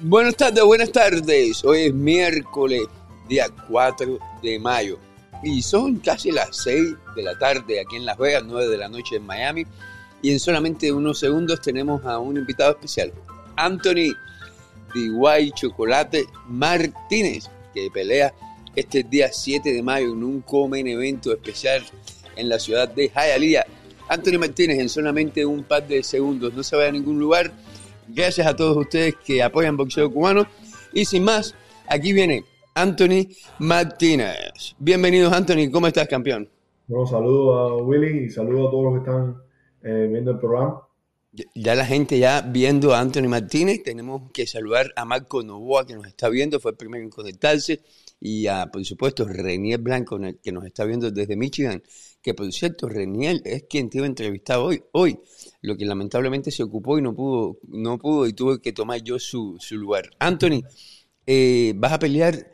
Buenas tardes, buenas tardes. Hoy es miércoles, día 4 de mayo. Y son casi las 6 de la tarde aquí en Las Vegas, 9 de la noche en Miami. Y en solamente unos segundos tenemos a un invitado especial, Anthony DY Chocolate Martínez, que pelea este día 7 de mayo en un comen evento especial en la ciudad de Hialeah. Anthony Martínez en solamente un par de segundos, no se vaya a ningún lugar. Gracias a todos ustedes que apoyan boxeo cubano. Y sin más, aquí viene Anthony Martínez. Bienvenidos Anthony, ¿cómo estás campeón? Bueno, saludo a Willy y saludo a todos los que están eh, viendo el programa. Ya la gente ya viendo a Anthony Martínez, tenemos que saludar a Marco Novoa que nos está viendo, fue el primero en conectarse, y a, por supuesto, Renier Blanco que nos está viendo desde Michigan, que por cierto, Renier es quien te iba a entrevistar hoy, hoy, lo que lamentablemente se ocupó y no pudo, no pudo y tuve que tomar yo su, su lugar. Anthony, eh, vas a pelear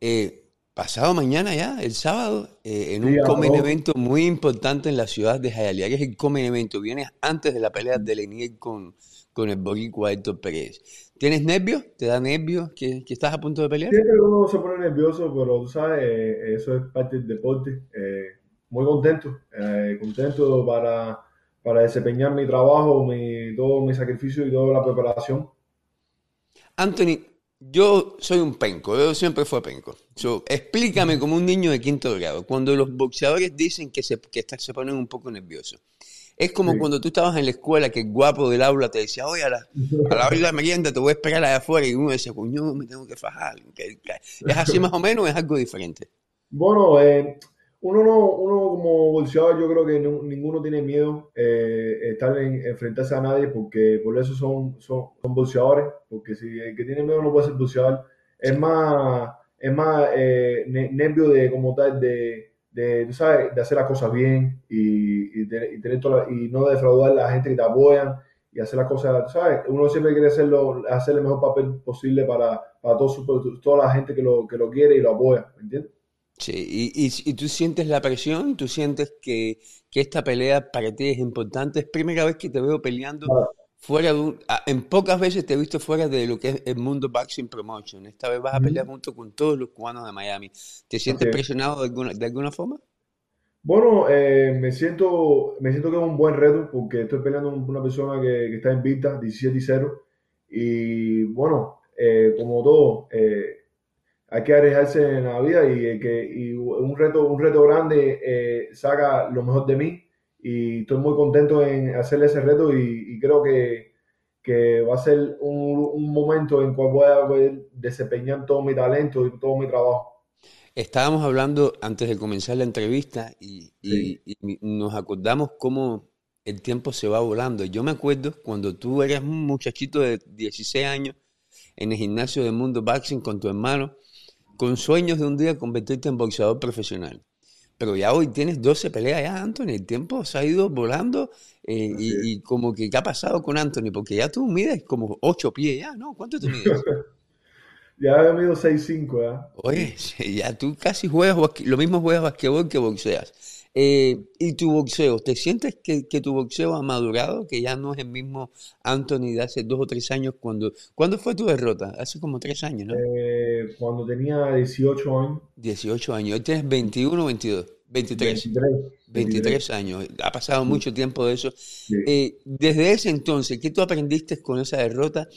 eh, pasado mañana ya, el sábado, eh, en un comen evento muy importante en la ciudad de Hialeah, que es el comen evento. Vienes antes de la pelea de Lenier con, con el boricua Héctor Pérez. ¿Tienes nervios? ¿Te da nervios que, que, estás a punto de pelear? Siempre uno se pone nervioso, pero tú sabes, eso es parte del deporte. Muy contento, contento para, para desempeñar mi trabajo, mi, todo mi sacrificio y toda la preparación. Anthony, yo soy un penco, yo siempre fui penco. explícame como un niño de quinto grado, cuando los boxeadores dicen que se, que se ponen un poco nerviosos. Es como cuando tú estabas en la escuela que el guapo del aula te decía, oye, a la, a la hora de la merienda te voy a esperar allá afuera y uno decía, coño, me tengo que fajar. ¿Es así más o menos o es algo diferente? Bueno, eh, uno, no, uno como bolseador yo creo que ninguno tiene miedo eh, estar en, enfrentarse a nadie porque por eso son, son, son bolseadores, porque si el que tiene miedo no puede ser bolseador, es más, es más eh, nervio de como tal de, de, sabes, de hacer las cosas bien y, y, tener, y, no defraudar a la gente que te apoyan y hacer las cosas, ¿sabes? Uno siempre quiere hacerlo, hacer el mejor papel posible para, para todo toda la gente que lo, que lo quiere y lo apoya, ¿me entiendes? Sí, y, y, tú sientes la presión, tú sientes que, que, esta pelea para ti es importante. Es primera vez que te veo peleando fuera de un, En pocas veces te he visto fuera de lo que es el mundo Boxing Promotion. Esta vez vas a pelear junto con todos los cubanos de Miami. ¿Te sientes presionado de alguna, de alguna forma? Bueno, eh, me, siento, me siento que es un buen reto porque estoy peleando con una persona que, que está invicta, 17 y 0. Y bueno, eh, como todo, eh, hay que arriesgarse en la vida y, que, un, reto, un reto grande eh, saca lo mejor de mí y estoy muy contento en hacerle ese reto y, creo que, que, va a ser un, un, momento en cual voy a poder desempeñar todo mi talento y todo mi trabajo. Estábamos hablando antes de comenzar la entrevista y, y nos acordamos cómo el tiempo se va volando. Yo me acuerdo cuando tú eras un muchachito de 16 años en el gimnasio de Mundo Boxing con tu hermano con sueños de un día convertirte en boxeador profesional. Pero ya hoy tienes 12 peleas ya, Anthony. El tiempo se ha ido volando. Eh, y, como que, ¿qué ha pasado con Anthony? Porque ya tú mides como 8 pies ya, ¿no? ¿Cuánto tú mides? ya he mido 6'5 ya. Oye, ya tú casi juegas, lo mismo juegas basquetbol que boxeas. Eh, ¿Y tu boxeo? ¿Te sientes que, tu boxeo ha madurado? Que ya no es el mismo Anthony de hace dos o tres años. cuando ¿Cuándo fue tu derrota? Hace como tres años, ¿no? Eh, cuando tenía 18 años. 18 años. Hoy tienes 21 o 22. 23. 23. años. Ha pasado mucho tiempo de eso. Eh, desde ese entonces, ¿qué tú aprendiste con esa derrota?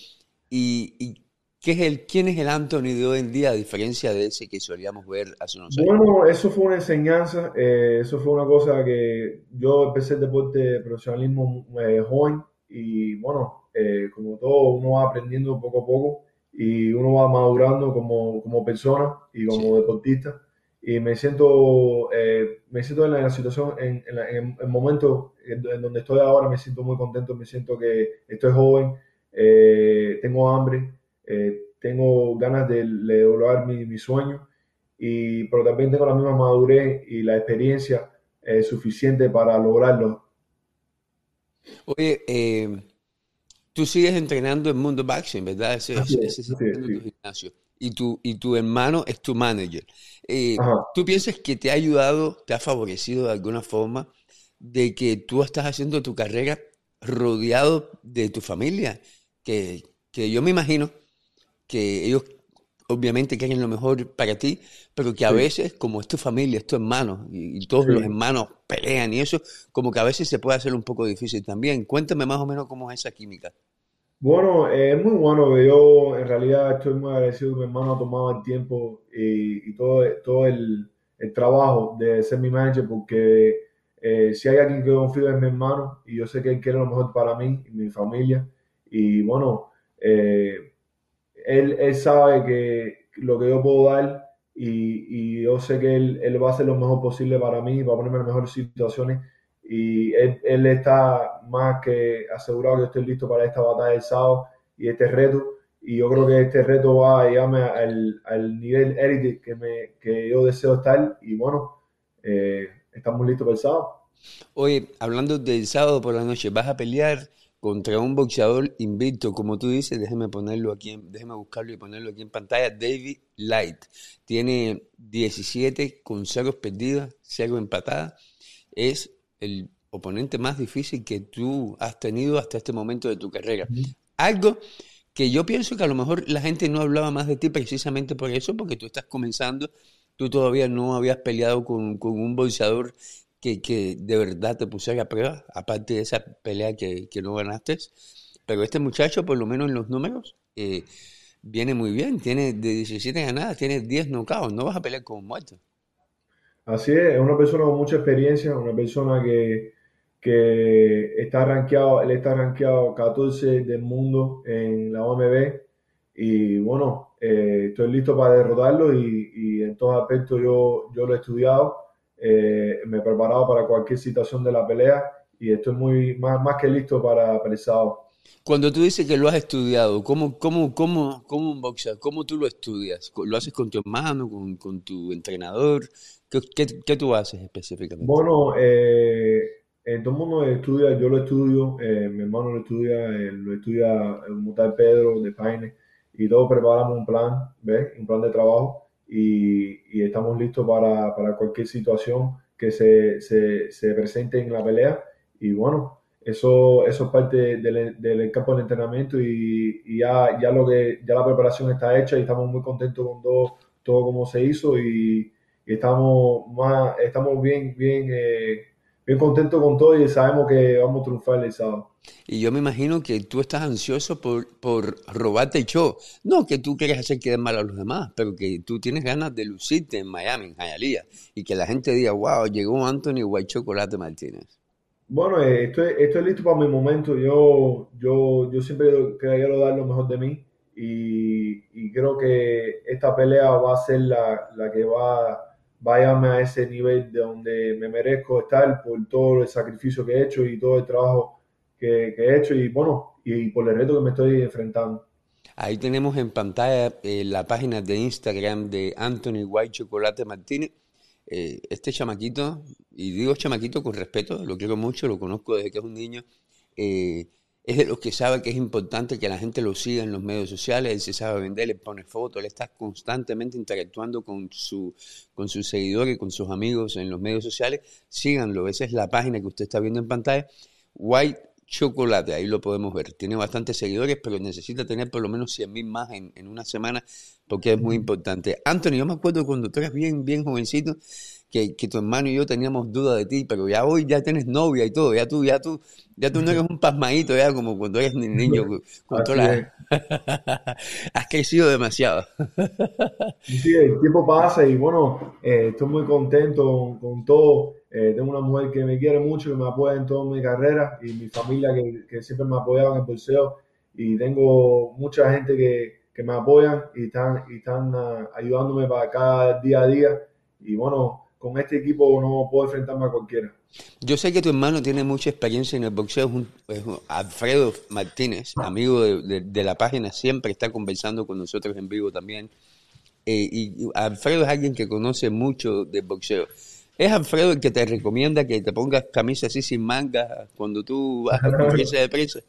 ¿Y, y ¿Qué es el, ¿Quién es el Anthony de hoy en día, a diferencia de ese que solíamos ver hace unos años? Bueno, eso fue una enseñanza, eh, eso fue una cosa que yo empecé el deporte de profesionalismo eh, joven y bueno, eh, como todo, uno va aprendiendo poco a poco y uno va madurando como, como persona y como deportista. Y me siento, me siento en la, situación, en, en, el momento en, donde estoy ahora, me siento muy contento, me siento que estoy joven, tengo hambre eh, tengo ganas de, lograr mi, sueño, y, pero también tengo la misma madurez y la experiencia eh, suficiente para lograrlo. Oye, eh, tú sigues entrenando en Mundo Boxing, ¿verdad? Ese, es, gimnasio. Y tu, y tu hermano es tu manager. ¿Tú piensas que te ha ayudado, te ha favorecido de alguna forma de que tú estás haciendo tu carrera rodeado de tu familia? Que, que yo me imagino que ellos obviamente quieren lo mejor para ti, pero que a veces, como es tu familia, es tu hermano, y, todos los hermanos pelean y eso, como que a veces se puede hacer un poco difícil también. Cuéntame más o menos cómo es esa química. Bueno, eh, es muy bueno yo en realidad estoy muy agradecido mi hermano ha tomado el tiempo y, todo, todo el, trabajo de ser mi manager porque eh, si hay alguien que confío en mi hermano y yo sé que él quiere lo mejor para mí y mi familia y bueno, eh, él, él sabe que lo que yo puedo dar y, y yo sé que él, él, va a hacer lo mejor posible para mí, va a ponerme en mejores situaciones y él, él, está más que asegurado que estoy listo para esta batalla del sábado y este reto. Y yo creo que este reto va a llevarme al, al nivel élite que, me, que yo deseo estar. Y bueno, eh, estamos listos para el sábado. Oye, hablando del sábado por la noche, ¿vas a pelear contra un boxeador invicto, como tú dices, déjeme ponerlo aquí, déjeme buscarlo y ponerlo aquí en pantalla, David Light. Tiene 17 con 0 perdidas, 0 empatadas. Es el oponente más difícil que tú has tenido hasta este momento de tu carrera. Algo que yo pienso que a lo mejor la gente no hablaba más de ti precisamente por eso, porque tú estás comenzando, tú todavía no habías peleado con, con un boxeador que, de verdad te pusiera a prueba, aparte de esa pelea que, no ganaste. Pero este muchacho, por lo menos en los números, eh, viene muy bien. Tiene de 17 ganadas, tiene 10 knockouts. No vas a pelear con muerto. Así es, es una persona con mucha experiencia, una persona que, está rankeado, él está rankeado 14 del mundo en la OMB. Y bueno, eh, estoy listo para derrotarlo y, y en todos aspectos yo, yo lo he estudiado eh, me he preparado para cualquier situación de la pelea y estoy muy más, más que listo para, para el sábado. Cuando tú dices que lo has estudiado, ¿cómo, cómo, cómo, cómo un boxeador, cómo tú lo estudias? ¿Lo haces con tu hermano, con, con tu entrenador? ¿Qué, qué, qué, tú haces específicamente? Bueno, eh, todo el mundo estudia, yo lo estudio, eh, mi hermano lo estudia, lo estudia el Mutal Pedro de Paine, y todos preparamos un plan, ¿ves? Un plan de trabajo y, estamos listos para, para, cualquier situación que se, se, se, presente en la pelea. Y bueno, eso, eso es parte del, del campo de entrenamiento y, y, ya, ya, lo que, ya la preparación está hecha y estamos muy contentos con todo, todo como se hizo y, estamos, más, estamos bien, bien, eh, bien contentos con todo y sabemos que vamos a triunfar el sábado. Y yo me imagino que tú estás ansioso por, por robarte el show. No que tú quieres hacer quedar mal a los demás, pero que tú tienes ganas de lucirte en Miami, en Hialeah, y que la gente diga, wow, llegó Anthony White Chocolate Martínez. Bueno, eh, estoy, estoy listo para mi momento. Yo, yo, yo siempre quiero dar lo mejor de mí y, y creo que esta pelea va a ser la, la que va, va a ese nivel de donde me merezco estar por todo el sacrificio que he hecho y todo el trabajo que, he hecho y bueno, y, por el reto que me estoy enfrentando. Ahí tenemos en pantalla eh, la página de Instagram de Anthony White Chocolate Martínez. Eh, este chamaquito, y digo chamaquito con respeto, lo quiero mucho, lo conozco desde que es un niño, eh, es de los que sabe que es importante que la gente lo siga en los medios sociales, él se sabe vender, le pone fotos, él está constantemente interactuando con, su, con sus seguidores, con sus amigos en los medios sociales. Síganlo, esa es la página que usted está viendo en pantalla. White chocolate, ahí lo podemos ver. Tiene bastantes seguidores, pero necesita tener por lo menos 100 mil más en, en, una semana porque es muy importante. Anthony, yo me acuerdo cuando tú eras bien, bien jovencito, que, que, tu hermano y yo teníamos duda de ti, pero ya hoy ya tienes novia y todo, ya tú, ya tú, ya tú no eres un pasmadito, ya como cuando eres niño. Con toda Has crecido demasiado. sí, el tiempo pasa y bueno, eh, estoy muy contento con todo. Eh, tengo una mujer que me quiere mucho, que me apoya en toda mi carrera y mi familia que, que siempre me ha apoyado en el boxeo y tengo mucha gente que, que me apoyan y están, y están uh, ayudándome para cada día a día y bueno, con este equipo no puedo enfrentarme a cualquiera. Yo sé que tu hermano tiene mucha experiencia en el boxeo, es Alfredo Martínez, amigo de, la página, siempre está conversando con nosotros en vivo también. Eh, y Alfredo es alguien que conoce mucho del boxeo. ¿Es Alfredo el que te recomienda que te pongas camisa así sin manga cuando tú vas a conferencia de prensa?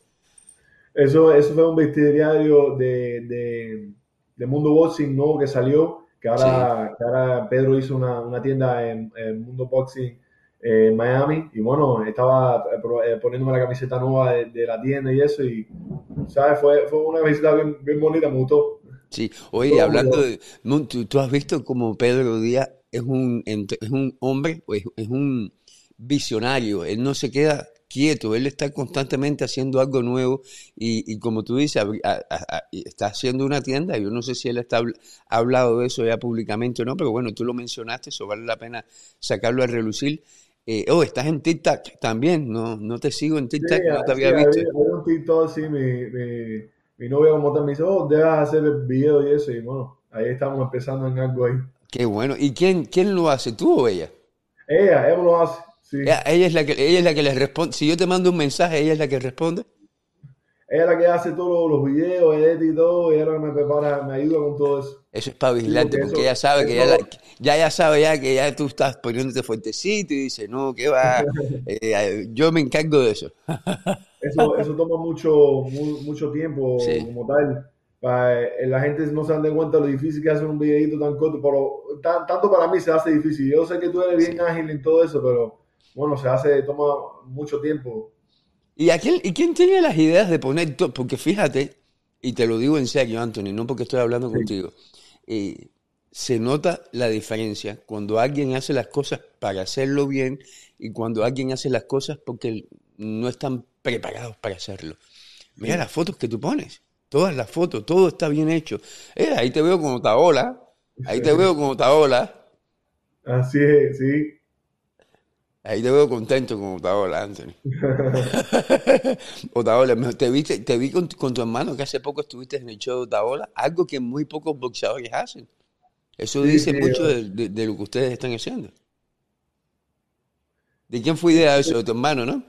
Eso, eso fue un vestidario de, de, Mundo Boxing nuevo que salió que ahora, ahora Pedro hizo una, una tienda en, Mundo Boxing en Miami. Y bueno, estaba eh, poniéndome la camiseta nueva de, la tienda y eso y, ¿sabes? Fue, fue una visita bien, bien bonita, me gustó. Sí, oye, hablando de, ¿tú, has visto como Pedro Díaz es un, es un hombre, es, es un visionario, él no se queda quieto, él está constantemente haciendo algo nuevo y, como tú dices, está haciendo una tienda, yo no sé si él está ha hablado de eso ya públicamente o no, pero bueno, tú lo mencionaste, eso vale la pena sacarlo a relucir. Eh, oh, estás en TikTok también, no, no te sigo en TikTok, no te había visto. un TikTok, sí, mi, mi, mi novia como tal me dice, oh, dejas hacer el video y eso, y bueno, ahí estamos empezando en algo ahí. Qué bueno, ¿y quién, quién lo hace, tú o ella? Ella, ella lo hace. Ella, es la que, ella es la que le responde. Si yo te mando un mensaje, ella es la que responde. Ella es la que hace todos los videos, edita y todo, ella es la que me prepara, me ayuda con todo eso. Eso es para vigilante, porque, ella sabe que ya, ya, ya sabe ya que ya tú estás poniéndote fuertecito y dice, no, ¿qué va? Eh, yo me encargo de eso. eso, eso toma mucho, mucho tiempo como tal. Eh, la gente no se dan cuenta lo difícil que hacer un videito tan corto, pero tanto para mí se hace difícil. Yo sé que tú eres bien ágil en todo eso, pero bueno, se hace, toma mucho tiempo. ¿Y, a quién, ¿Y quién tiene las ideas de poner todo? Porque fíjate, y te lo digo en serio, Anthony, no porque estoy hablando contigo, eh, se nota la diferencia cuando alguien hace las cosas para hacerlo bien y cuando alguien hace las cosas porque no están preparados para hacerlo. Mira las fotos que tú pones, todas las fotos, todo está bien hecho. Eh, ahí te veo como Taola, ahí te veo como Taola. Así es, sí. Ahí te veo contento con Otaola, Anthony. Otaola, te vi, te vi con, tu hermano que hace poco estuviste en el show de Otaola, algo que muy pocos boxeadores hacen. Eso dice mucho de, lo que ustedes están haciendo. ¿De quién fue idea eso? De tu hermano, ¿no?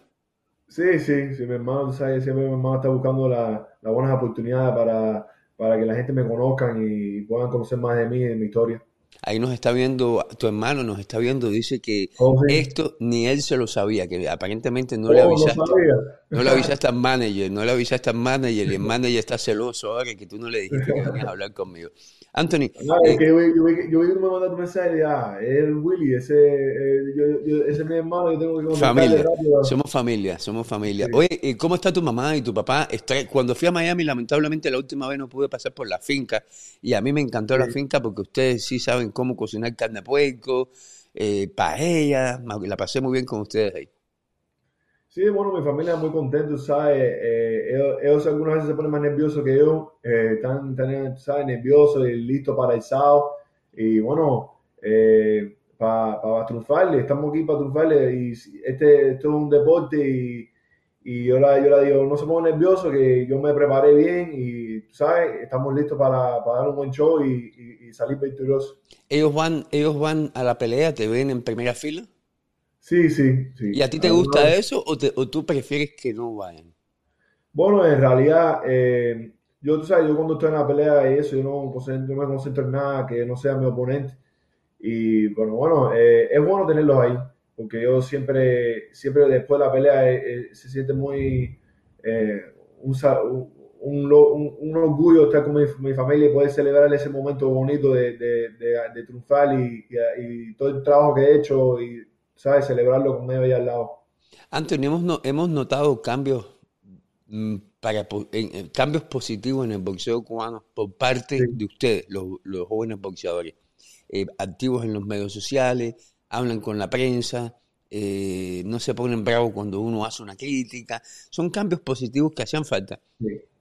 Sí, sí, sí, mi hermano, sabes, siempre mi hermano está buscando las buenas oportunidades para, para que la gente me conozca y puedan conocer más de mí y de mi historia. Ahí nos está viendo, tu hermano nos está viendo, dice que esto ni él se lo sabía, que aparentemente no le oh, avisaste. No, le avisaste al manager, no le avisaste al manager y el manager está celoso ahora que tú no le dijiste que venías a hablar conmigo. Anthony. No, es eh, que yo, yo, yo, vi que me mandaste un mensaje y ah, es Willy, ese, eh, ese es mi hermano, yo tengo que Familia, somos familia, somos familia. Oye, ¿cómo está tu mamá y tu papá? Cuando fui a Miami, lamentablemente la última vez no pude pasar por la finca y a mí me encantó la finca porque ustedes sí saben cómo cocinar carne de puerco, eh, paella, la pasé muy bien con ustedes ahí. Sí, bueno, mi familia es muy contenta, ¿sabes? Eh, ellos, algunas veces se ponen más nerviosos que yo, eh, están, están, ¿sabes? Nerviosos y listos para el sábado. Y bueno, eh, para pa triunfarle, estamos aquí para triunfarle. Y este, esto es un deporte y, y yo, la, yo la digo, no se pongan nerviosos, que yo me preparé bien y, ¿sabes? Estamos listos para, para dar un buen show y, y salir victoriosos. ¿Ellos van, ¿Ellos van a la pelea? ¿Te ven en primera fila? Sí, sí, sí. ¿Y a ti te gusta eso o, tú prefieres que no vayan? Bueno, en realidad, eh, yo, tú sabes, yo cuando estoy en la pelea y eso, yo no, me concentro en nada que no sea mi oponente. Y bueno, bueno, eh, es bueno tenerlos ahí, porque yo siempre, siempre después de la pelea eh, se siente muy un, un, orgullo estar con mi, familia y poder celebrar ese momento bonito de, de, de, triunfar y, y, todo el trabajo que he hecho y ¿sabes? Celebrarlo con medio ahí al lado. Antonio, hemos, hemos notado cambios mm, para, cambios positivos en el boxeo cubano por parte de ustedes, los, jóvenes boxeadores, eh, activos en los medios sociales, hablan con la prensa, eh, no se ponen bravos cuando uno hace una crítica. Son cambios positivos que hacían falta.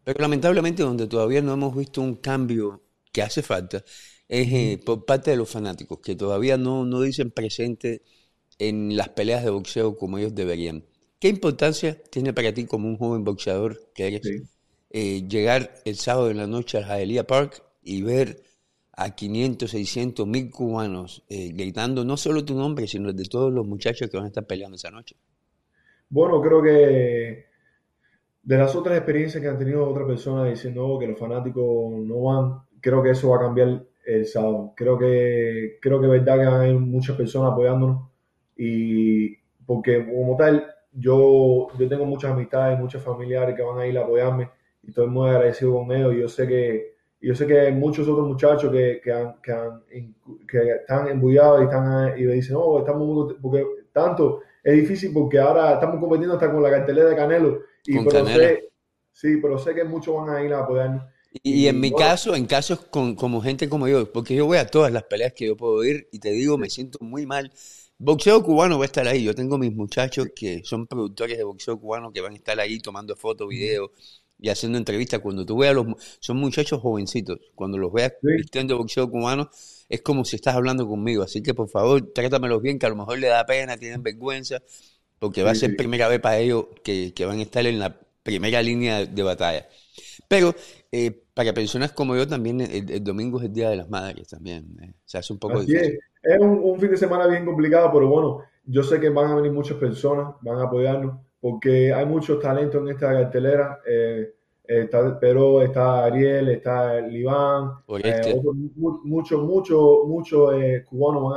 Pero lamentablemente donde todavía no hemos visto un cambio que hace falta es eh, por parte de los fanáticos, que todavía no, no dicen presente en las peleas de boxeo como ellos deberían. ¿Qué importancia tiene para ti como un joven boxeador que eres eh, llegar el sábado en la noche a Jaelía Park y ver a 500, 600, mil cubanos eh, gritando no solo tu nombre, sino el de todos los muchachos que van a estar peleando esa noche? Bueno, creo que de las otras experiencias que han tenido otras personas diciendo que los fanáticos no van, creo que eso va a cambiar el sábado. Creo que creo que es verdad que hay muchas personas apoyándonos y porque como tal, yo, yo tengo muchas amistades, muchos familiares que van a ir a apoyarme y estoy muy agradecido con ellos. Y yo sé que, yo sé que hay muchos otros muchachos que, que, han, que, han, que están embullados y, están, y me dicen, no, estamos muy, porque tanto es difícil porque ahora estamos compitiendo hasta con la cartelera de Canelo. Y pero sé, sí, pero sé que muchos van a ir a apoyarnos. Y, en mi caso, en casos con, como gente como yo, porque yo voy a todas las peleas que yo puedo ir y te digo, me siento muy mal. Boxeo cubano va a estar ahí. Yo tengo mis muchachos que son productores de boxeo cubano que van a estar ahí tomando fotos, videos y haciendo entrevistas. Cuando tú veas los... Son muchachos jovencitos. Cuando los veas vistiendo boxeo cubano, es como si estás hablando conmigo. Así que, por favor, trátamelos bien, que a lo mejor le da pena, tienen vergüenza, porque va a ser primera vez para ellos que, que van a estar en la primera línea de batalla. Pero eh, para personas como yo también el, domingo es el Día de las Madres también. Eh, se hace un poco difícil. Es, un, fin de semana bien complicado, pero bueno, yo sé que van a venir muchas personas, van a apoyarnos, porque hay muchos talentos en esta cartelera. Eh, está, pero está Ariel, está Liván, eh, muchos, muchos, muchos cubanos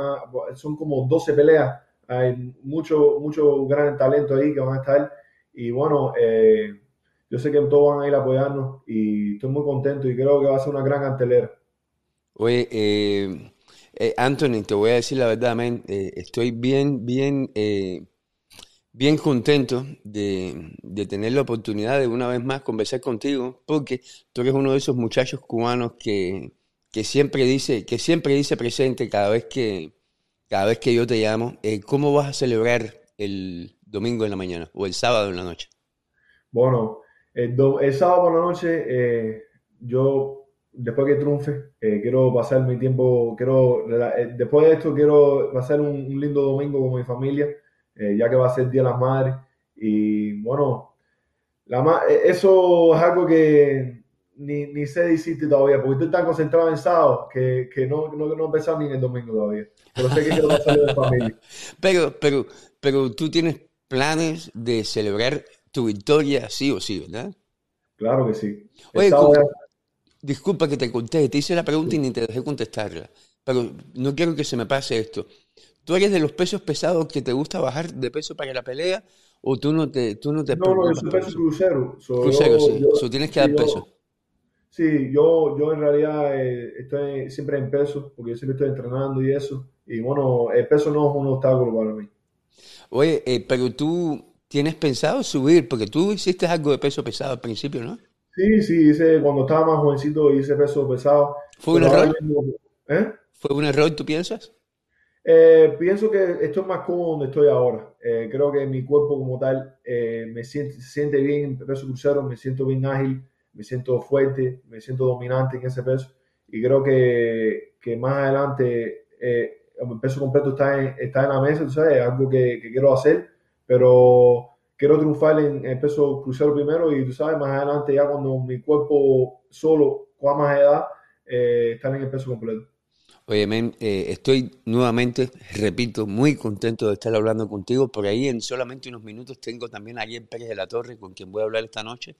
son como 12 peleas. Hay muchos mucho gran talento ahí que van a estar. Y bueno, eh, yo sé que todos van a ir a apoyarnos y estoy muy contento y creo que va a ser una gran cartelera. Oye, eh, eh, Anthony, te voy a decir la verdad, eh, estoy bien, bien, bien contento de, tener la oportunidad de una vez más conversar contigo, porque tú eres uno de esos muchachos cubanos que, siempre dice, que siempre dice presente cada vez que, cada vez que yo te llamo. ¿Cómo vas a celebrar el domingo en la mañana o el sábado en la noche? Bueno, el, sábado por la noche, eh, yo, después que triunfe, eh, quiero pasar mi tiempo, quiero, eh, después de esto, quiero pasar un, lindo domingo con mi familia, ya que va a ser Día de las Madres. Y bueno, la, eso es algo que ni, ni sé decirte todavía, porque estoy tan concentrado en sábado que, que no, no, no he pensado ni en el domingo todavía. Pero sé que quiero pasar de familia. Pero, pero, pero tú tienes planes de celebrar tu victoria sí o sí, ¿verdad? Claro que sí. Oye, disculpa que te conté, te hice la pregunta y ni te dejé contestarla, pero no quiero que se me pase esto. ¿Tú eres de los pesos pesados que te gusta bajar de peso para la pelea o tú no te tú no te No, no, yo soy peso crucero. crucero, sí. tienes que dar peso. Sí, yo, yo en realidad eh, estoy siempre en peso, porque yo siempre estoy entrenando y eso. Y bueno, el peso no es un obstáculo para mí. Oye, eh, pero tú, ¿Tienes pensado subir? Porque tú hiciste algo de peso pesado al principio, ¿no? Sí, sí, hice, cuando estaba más jovencito hice peso pesado. ¿Fue un error? ¿eh? ¿Fue un error, tú piensas? Eh, pienso que estoy más cómodo donde estoy ahora. Eh, creo que mi cuerpo como tal me siente, se siente bien en peso crucero, me siento bien ágil, me siento fuerte, me siento dominante en ese peso. Y creo que, que más adelante el peso completo está en, está en la mesa, tú sabes, es algo que, que quiero hacer pero quiero triunfar en el peso crucero primero y tú sabes, más adelante ya cuando mi cuerpo solo con más edad, eh, estar en el peso completo. Oye, men, eh, estoy nuevamente, repito, muy contento de estar hablando contigo. Por ahí en solamente unos minutos tengo también a Ariel Pérez de la Torre, con quien voy a hablar esta noche.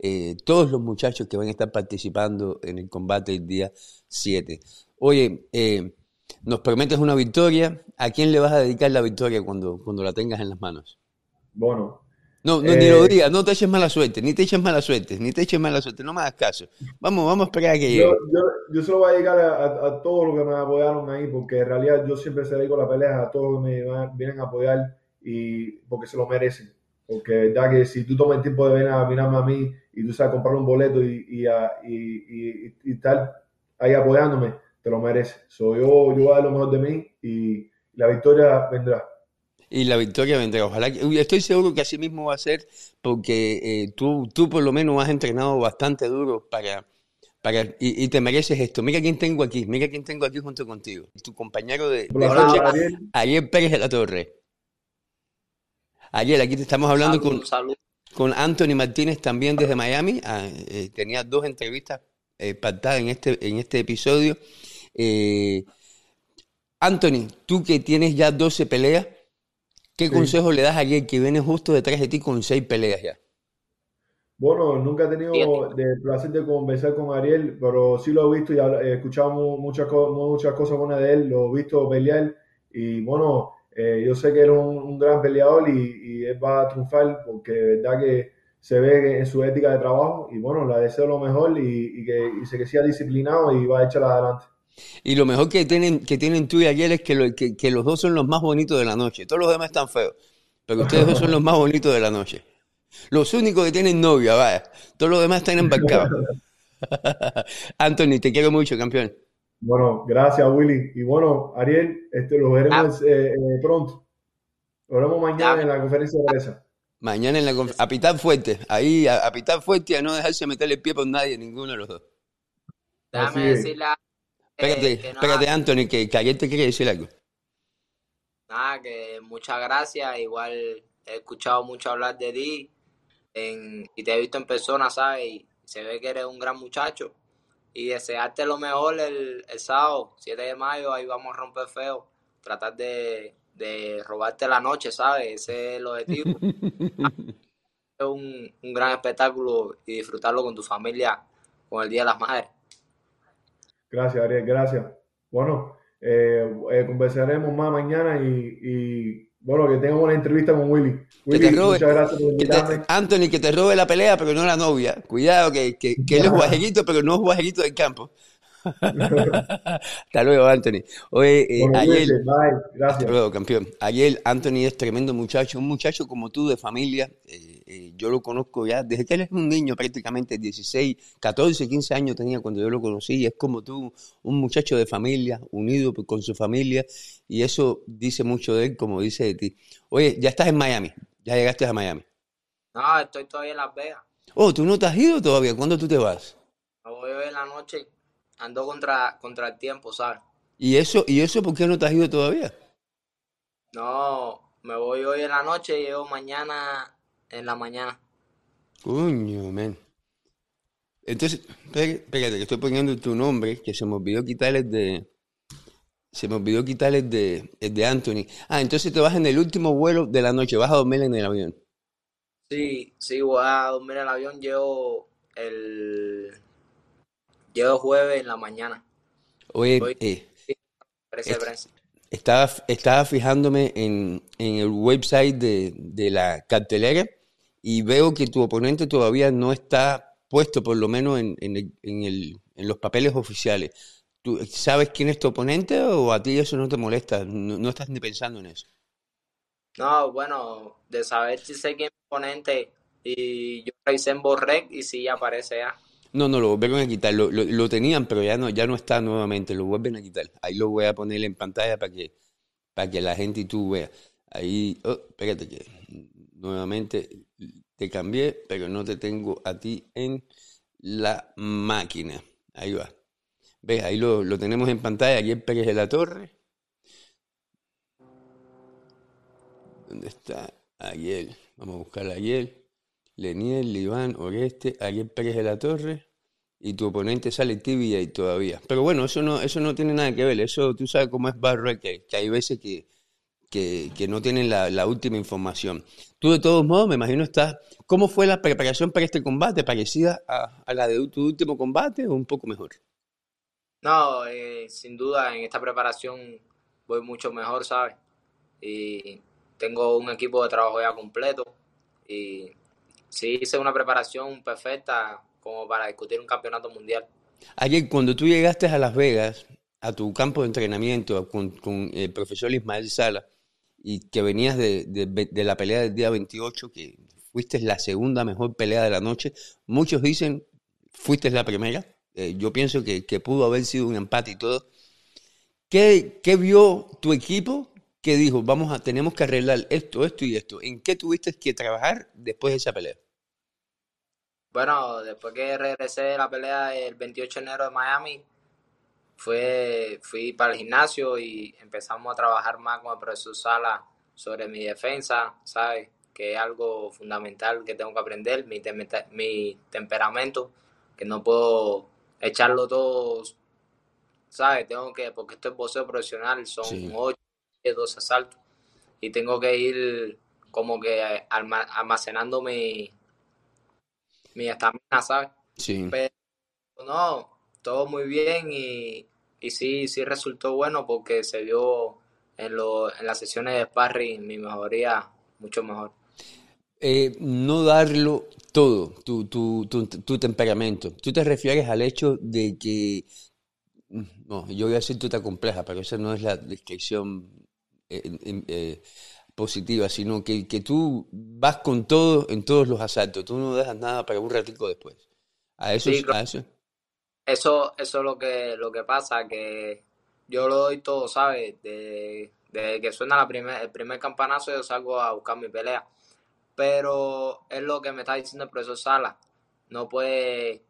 Eh, todos los muchachos que van a estar participando en el combate el día 7. Oye, eh, nos prometes una victoria. ¿A quién le vas a dedicar la victoria cuando, cuando la tengas en las manos? Bueno. No, no ni lo eh, digas, no te eches mala suerte, ni te eches mala suerte, ni te eches mala suerte, no me hagas caso. Vamos, vamos a esperar a que llegue. Yo, yo, se lo voy a dedicar a, todos los que me apoyaron ahí, porque en realidad yo siempre se dedico la pelea a todos los que me vienen a apoyar y porque se lo merecen. Porque verdad que si tú tomas el tiempo de venir a mirarme a mí y tú sabes comprar un boleto y, y, y, y, y estar ahí apoyándome, te lo mereces. yo, yo voy a dar lo mejor de mí y la victoria vendrá. Y la victoria vendrá. Ojalá estoy seguro que así mismo va a ser, porque eh, tú, tú por lo menos has entrenado bastante duro para, para y, te mereces esto. Mira quién tengo aquí, mira quién tengo aquí junto contigo. Tu compañero de, de Ariel. Pérez de la Torre. Ariel, aquí te estamos hablando con, con Anthony Martínez también desde Miami. Ah, eh, tenía dos entrevistas eh, pactadas en este, en este episodio. Eh, Anthony, tú que tienes ya 12 peleas, ¿qué consejo le das a alguien que viene justo detrás de ti con 6 peleas ya? Bueno, nunca he tenido el placer de conversar con Ariel, pero sí lo he visto y he escuchado muchas, muchas cosas buenas de él, lo he visto pelear y bueno, eh, yo sé que él es un, gran peleador y, él va a triunfar porque de verdad que se ve en su ética de trabajo y bueno, le deseo lo mejor y, que, y sé que sea disciplinado y va a echarla adelante. Y lo mejor que tienen, que tienen tú y ayer es que, que, los dos son los más bonitos de la noche. Todos los demás están feos, pero ustedes dos son los más bonitos de la noche. Los únicos que tienen novia, vaya. Todos los demás están embarcados. Anthony, te quiero mucho, campeón. Bueno, gracias, Willy. Y bueno, Ariel, este, lo veremos eh, eh, pronto. Lo veremos mañana en la conferencia de prensa. Mañana en la conferencia. A pitar fuerte. Ahí, a, pitar fuerte y a no dejarse meterle el pie por nadie, ninguno de los dos. Déjame decirle Espérate, espérate, Anthony, que, que ayer te quería decir algo. Nada, que muchas gracias. Igual he escuchado mucho hablar de ti y te he visto en persona, ¿sabes? Y se ve que eres un gran muchacho. Y desearte lo mejor el, el sábado, 7 de mayo, ahí vamos a romper feo. Tratar de, de robarte la noche, ¿sabes? Ese es el objetivo. es un, un gran espectáculo y disfrutarlo con tu familia con el Día de las Madres. Gracias, Ariel, gracias. Bueno, eh, eh, conversaremos más mañana y, bueno, que tenga una entrevista con Willy. Willy muchas gracias por invitarme. Anthony, que te robe la pelea, pero no la novia. Cuidado, que, que, que él es guajerito, pero no es guajerito del campo. Hasta luego, Anthony. Oye, eh, ayer, Gracias. luego, campeón. Ayer Anthony es tremendo muchacho, un muchacho como tú de familia. Eh, eh, yo lo conozco ya desde que él es un niño, prácticamente 16, 14, 15 años tenía cuando yo lo conocí. Es como tú, un muchacho de familia, unido con su familia. Y eso dice mucho de él, como dice de ti. Oye, ya estás en Miami. Ya llegaste a Miami. No, estoy todavía en Las Vegas. Oh, tú no te has ido todavía. ¿Cuándo tú te vas? Me voy hoy en la noche ando contra, contra el tiempo, ¿sabes? ¿Y eso, ¿Y eso por qué no te has ido todavía? No, me voy hoy en la noche y llego mañana en la mañana. Coño, men. Entonces, espérate, que estoy poniendo tu nombre, que se me olvidó quitarle de. Se me olvidó quitarle de, de Anthony. Ah, entonces te vas en el último vuelo de la noche, vas a dormir en el avión. Sí, sí, voy a dormir en el avión. Llevo el Llego jueves en la mañana. Oye, eh, estaba, estaba fijándome en, el website de, la cartelera y veo que tu oponente todavía no está puesto, por lo menos en, en, los papeles oficiales. ¿Tú sabes quién es tu oponente o a ti eso no te molesta? No, estás ni pensando en eso. No, bueno, de saber si sé quién es mi oponente y yo revisé en Borrec y si aparece ya. No, no, lo volvieron a quitar. Lo, lo, tenían, pero ya no, ya no está nuevamente. Lo vuelven a quitar. Ahí lo voy a poner en pantalla para que, para que la gente y tú veas. Ahí, oh, espérate que nuevamente te cambié, pero no te tengo a ti en la máquina. Ahí va. ¿Ves? Ahí lo, lo tenemos en pantalla. El Pérez de la Torre. ¿Dónde está? Ayer. Vamos a buscar a ayer. Leniel, Iván, Oreste, Ariel Pérez de la Torre y tu oponente sale tibia y todavía. Pero bueno, eso no, eso no tiene nada que ver. Eso tú sabes cómo es Barro, que, que hay veces que, que, no tienen la, última información. Tú de todos modos, me imagino, estás... ¿Cómo fue la preparación para este combate? ¿Parecida a, a la de tu último combate o un poco mejor? No, eh, sin duda en esta preparación voy mucho mejor, ¿sabes? Y tengo un equipo de trabajo ya completo y sí hice una preparación perfecta como para discutir un campeonato mundial. Ayer, cuando tú llegaste a Las Vegas, a tu campo de entrenamiento con, el profesor Ismael Sala, y que venías de, la pelea del día 28, que fuiste la segunda mejor pelea de la noche, muchos dicen, fuiste la primera. Eh, yo pienso que, pudo haber sido un empate y todo. ¿Qué, ¿Qué vio tu equipo ¿Qué dijo, vamos a, tenemos que arreglar esto, esto y esto. ¿En qué tuviste que trabajar después de esa pelea? Bueno, después que regresé de la pelea el 28 de enero de Miami, fue, fui para el gimnasio y empezamos a trabajar más con el profesor Sala sobre mi defensa, ¿sabes? Que es algo fundamental que tengo que aprender, mi, mi temperamento, que no puedo echarlo todo, ¿sabes? Tengo que, porque esto es boxeo profesional, son ocho dos asaltos y tengo que ir como que almacenando mi, mi estamina, ¿sabes? Sí. Pero no, todo muy bien y, y sí, sí resultó bueno porque se vio en, lo, en las sesiones de sparring mi mejoría mucho mejor. Eh, no darlo todo, tu, tu, tu, tu, temperamento. Tú te refieres al hecho de que, no, yo voy a decir tuta compleja, pero esa no es la descripción eh, positiva, sino que, que, tú vas con todo en todos los asaltos, tú no dejas nada para un ratico después. A eso, a eso. Eso, eso es lo que, lo que pasa, que yo lo doy todo, ¿sabes? Desde de que suena la primer, el primer campanazo yo salgo a buscar mi pelea. Pero es lo que me está diciendo el profesor Sala. No puede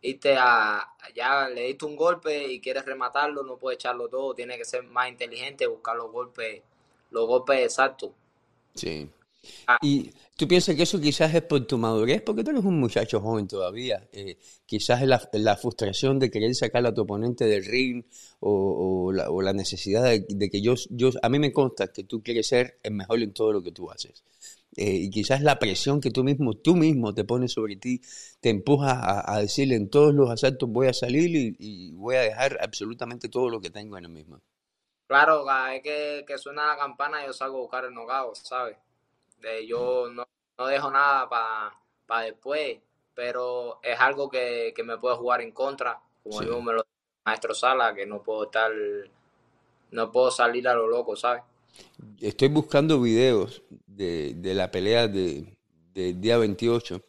irte a, ya le diste un golpe y quieres rematarlo, no puede echarlo todo, tiene que ser más inteligente, buscar los golpes, los golpes exactos. Sí. Ah. Y tú piensas que eso quizás es por tu madurez, porque tú eres un muchacho joven todavía. Eh, quizás es la, frustración de querer sacar a tu oponente del ring o, la, necesidad de, que yo, yo, a mí me consta que tú quieres ser el mejor en todo lo que tú haces. Eh, y quizás la presión que tú mismo, tú mismo te pones sobre ti, te empuja a, decirle en todos los asaltos voy a salir y, voy a dejar absolutamente todo lo que tengo en el mismo. Claro, es que, que suena la campana y yo salgo a buscar el nogado, ¿sabes? De yo no, no dejo nada para después, pero es algo que, me puede jugar en contra, como yo me lo maestro Sala, que no puedo estar, no puedo salir a lo loco, ¿sabes? Estoy buscando videos de, la pelea del día 28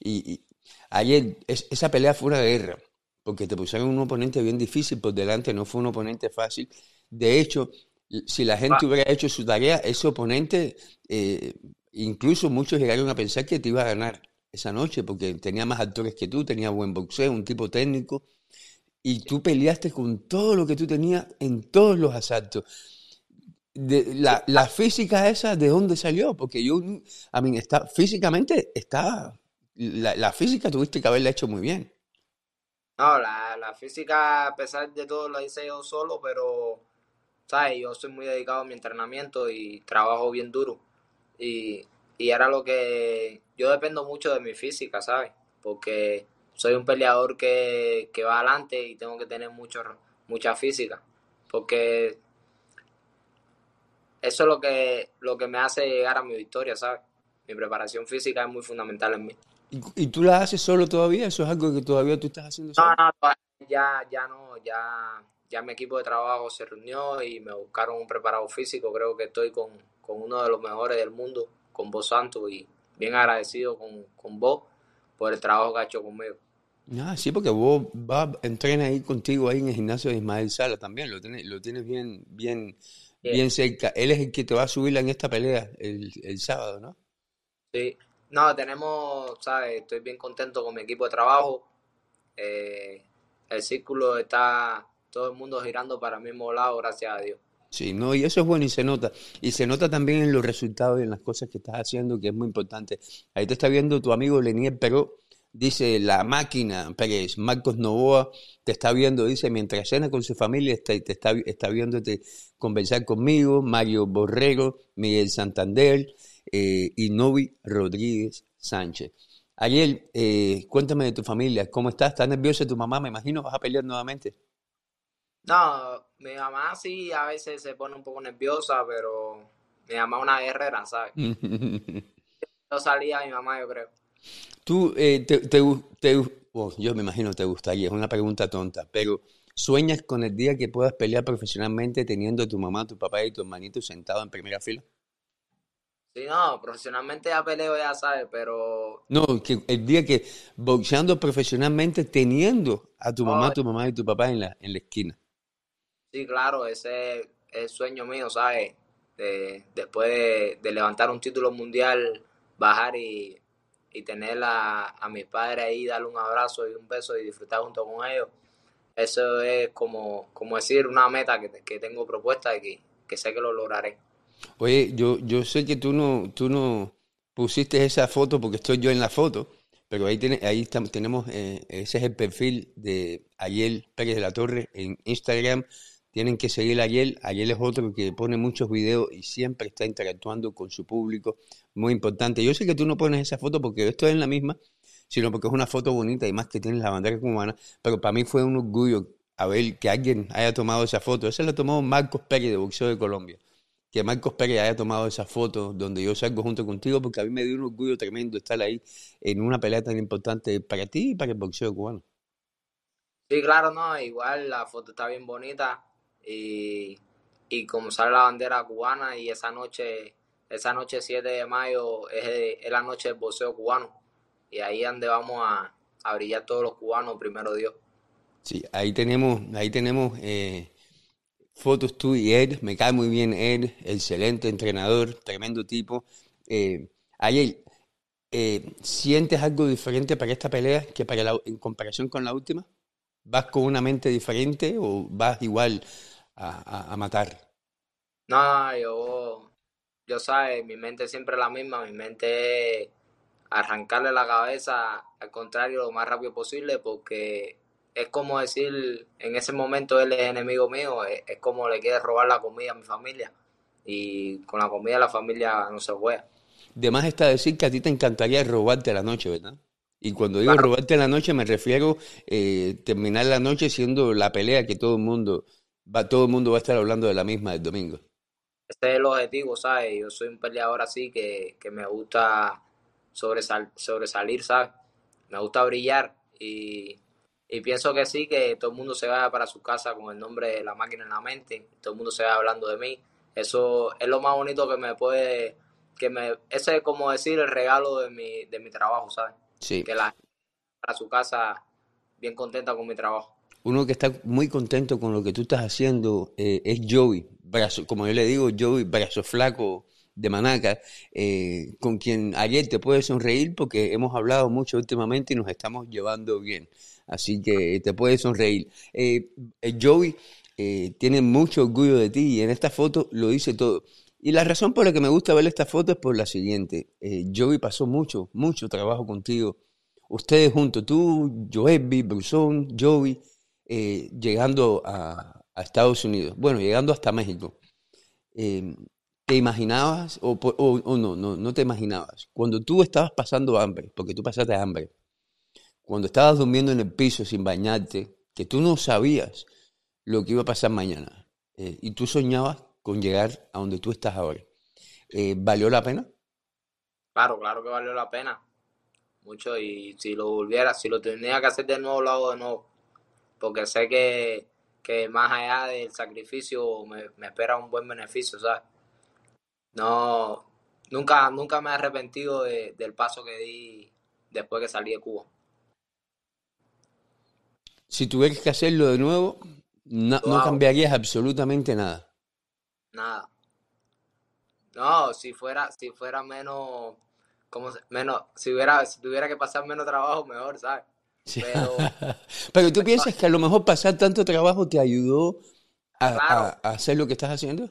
y, ayer esa pelea fue una guerra, porque te pusieron un oponente bien difícil por delante, no fue un oponente fácil. De hecho, si la gente ah. hubiera hecho su tarea, ese oponente, eh, incluso muchos llegaron a pensar que te iba a ganar esa noche, porque tenía más actores que tú, tenía buen boxeo, un tipo técnico, y tú peleaste con todo lo que tú tenías en todos los asaltos. De, la, la, física esa, ¿de dónde salió? Porque yo, a mí, está, físicamente está, la, la, física tuviste que haberla hecho muy bien. No, la, la física, a pesar de todo, la hice yo solo, pero ¿sabes? Yo soy muy dedicado a mi entrenamiento y trabajo bien duro. Y, y era lo que yo dependo mucho de mi física, ¿sabes? Porque soy un peleador que, que va adelante y tengo que tener mucho, mucha física. Porque eso es lo que, lo que me hace llegar a mi victoria, ¿sabes? Mi preparación física es muy fundamental en mí. ¿Y, tú la haces solo todavía? ¿Eso es algo que todavía tú estás haciendo solo? No, no, ya, ya no, ya ya mi equipo de trabajo se reunió y me buscaron un preparado físico. Creo que estoy con, uno de los mejores del mundo, con vos Santos, y bien agradecido con, con vos por el trabajo que ha hecho conmigo. Ah, sí, porque vos vas, entrena ahí contigo ahí en el gimnasio de Ismael Sala también, lo tienes, lo tienes bien, bien, bien cerca. Él es el que te va a subir en esta pelea el, el sábado, ¿no? Sí, no, tenemos, ¿sabes? Estoy bien contento con mi equipo de trabajo. Eh, el círculo está todo el mundo girando para el mismo lado, gracias a Dios. Sí, no, y eso es bueno y se nota. Y se nota también en los resultados y en las cosas que estás haciendo, que es muy importante. Ahí te está viendo tu amigo Lenier pero dice la máquina Pérez, Marcos Novoa te está viendo, dice, mientras cena con su familia, está, te está, está viéndote conversar conmigo, Mario Borrero, Miguel Santander eh, y Novi Rodríguez Sánchez. Ayer, eh, cuéntame de tu familia, ¿cómo estás? ¿Estás nerviosa tu mamá? Me imagino vas a pelear nuevamente. No, mi mamá sí a veces se pone un poco nerviosa, pero mi mamá es una guerrera, ¿sabes? yo salía mi mamá, yo creo. Tú, eh, te, te, oh, yo me imagino te gustaría, es una pregunta tonta, pero ¿sueñas con el día que puedas pelear profesionalmente teniendo a tu mamá, tu papá y tu hermanito sentados en primera fila? Sí, no, profesionalmente ya peleo, ya sabes, pero... No, que el día que boxeando profesionalmente teniendo a tu mamá, tu mamá y tu papá en la, en la esquina. Sí, claro, ese es el sueño mío, ¿sabes? después de, levantar un título mundial, bajar y, tener a, a mis padres ahí, darle un abrazo y un beso y disfrutar junto con ellos. Eso es como, como decir una meta que, que tengo propuesta y que, sé que lo lograré. Oye, yo, yo sé que tú no, tú no pusiste esa foto porque estoy yo en la foto, pero ahí, tiene, ahí tenemos, eh, ese es el perfil de Ayel Pérez de la Torre en Instagram. Tienen que seguir a Ayel. Ayel es otro que pone muchos videos y siempre está interactuando con su público. Muy importante. Yo sé que tú no pones esa foto porque esto es la misma, sino porque es una foto bonita y más que tienes la bandera cubana. Pero para mí fue un orgullo a ver que alguien haya tomado esa foto. Esa la tomó Marcos Pérez de Boxeo de Colombia. Que Marcos Pérez haya tomado esa foto donde yo salgo junto contigo, porque a mí me dio un orgullo tremendo estar ahí en una pelea tan importante para ti y para el boxeo cubano. Sí, claro, no, igual la foto está bien bonita y, y como sale la bandera cubana y esa noche, esa noche 7 de mayo es, la noche del boxeo cubano y ahí es donde vamos a, a brillar todos los cubanos, primero Dios. Sí, ahí tenemos, ahí tenemos eh, fotos tú y Ed. Me cae muy bien Ed, excelente entrenador, tremendo tipo. Eh, eh, ¿sientes algo diferente para esta pelea que para la, en comparación con la última? ¿Vas con una mente diferente o vas igual a, a, matar? No, yo, yo sabes, mi mente siempre es la misma, mi mente es arrancarle la cabeza al contrario lo más rápido posible porque es como decir, en ese momento él es enemigo mío, es, como le quiere robar la comida a mi familia y con la comida la familia no se juega. De más está decir que a ti te encantaría robarte la noche, ¿verdad? Y cuando digo robarte la noche me refiero eh, terminar la noche siendo la pelea que todo el mundo va, todo el mundo va a estar hablando de la misma el domingo. Ese es el objetivo, ¿sabes? Yo soy un peleador así que, que me gusta sobresal, sobresalir, ¿sabes? Me gusta brillar y, y, pienso que sí, que todo el mundo se vaya para su casa con el nombre de la máquina en la mente, todo el mundo se vaya hablando de mí. Eso es lo más bonito que me puede, que me, ese es como decir el regalo de mi, de mi trabajo, ¿sabes? Sí. Que la para su casa bien contenta con mi trabajo. Uno que está muy contento con lo que tú estás haciendo eh, es Joey, brazo, como yo le digo, Joey, brazo flaco, de Manaca, eh, con quien ayer te puedes sonreír porque hemos hablado mucho últimamente y nos estamos llevando bien. Así que te puedes sonreír. Eh, Joey tiene mucho orgullo de ti y en esta foto lo dice todo. Y la razón por la que me gusta ver esta foto es por la siguiente. Joey pasó mucho, mucho trabajo contigo. Ustedes juntos, tú, Joebi, Brusón, Joey, llegando a, Estados Unidos. Bueno, llegando hasta México. ¿Te imaginabas o, o, no, no, no te imaginabas? Cuando tú estabas pasando hambre, porque tú pasaste hambre, cuando estabas durmiendo en el piso sin bañarte, que tú no sabías lo que iba a pasar mañana, eh, y tú soñabas con llegar a donde tú estás ahora, eh, ¿valió la pena? Claro, claro que valió la pena. Mucho, y si lo volviera, si lo tenía que hacer de nuevo, lo hago de nuevo. Porque sé que, que más allá del sacrificio me, me espera un buen beneficio, ¿sabes? no, nunca, nunca me he arrepentido del paso que di después que salí de Cuba. Si tuvieras que hacerlo de nuevo, no, cambiarías absolutamente nada. Nada. No, si fuera, si fuera menos, como menos, si hubiera, si tuviera que pasar menos trabajo, mejor, ¿sabes? Pero, Pero tú piensas que a lo mejor pasar tanto trabajo te ayudó a hacer lo que estás haciendo?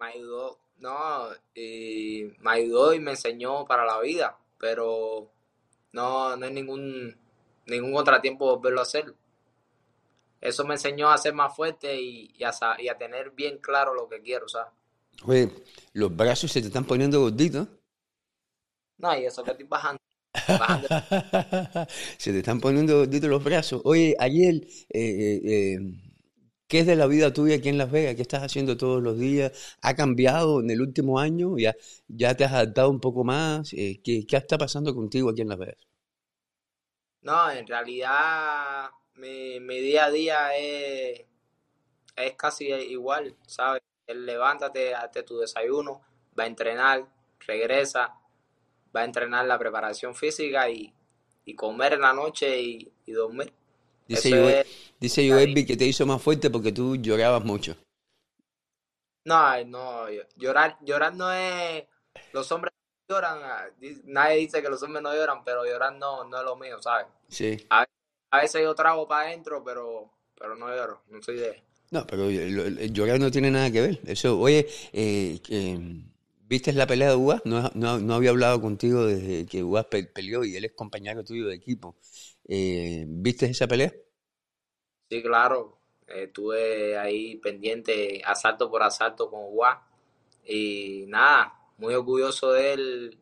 Me ayudó, no, y me ayudó y me enseñó para la vida, pero no, no hay ningún, ningún contratiempo volverlo a hacer. Eso me enseñó a ser más fuerte y, a, y a tener bien claro lo que quiero, ¿sabes? Oye, los brazos se te están poniendo gorditos. No, y eso que estoy bajando. se te están poniendo los brazos. Oye, ayer eh, eh, eh ¿Qué es de la vida tuya aquí en Las Vegas? ¿Qué estás haciendo todos los días? ¿Ha cambiado en el último año? ¿Ya, ya te has adaptado un poco más? Eh, ¿qué, está pasando contigo aquí en Las Vegas? No, en realidad mi, día a día es, es casi igual, ¿sabes? Levántate, hazte tu desayuno, va a entrenar, regresa, va a entrenar la preparación física y, comer en la noche y dormir. Dice, dice que te hizo más fuerte porque tú llorabas mucho. No, no, llorar, llorar no es... Los hombres lloran, ah, nadie dice que los hombres no lloran, pero llorar no, no es lo mío, ¿sabes? Sí. A, veces yo trago para adentro, pero, pero no lloro, no soy de... No, pero llorar no tiene nada que ver. Eso, oye, eh, ¿viste la pelea de Ugas? No, no, había hablado contigo desde que Ugas peleó y él es compañero tuyo de equipo. Eh, ¿Viste esa pelea? Sí, claro. Estuve ahí pendiente, asalto por asalto con Gua. Y nada, muy orgulloso de él.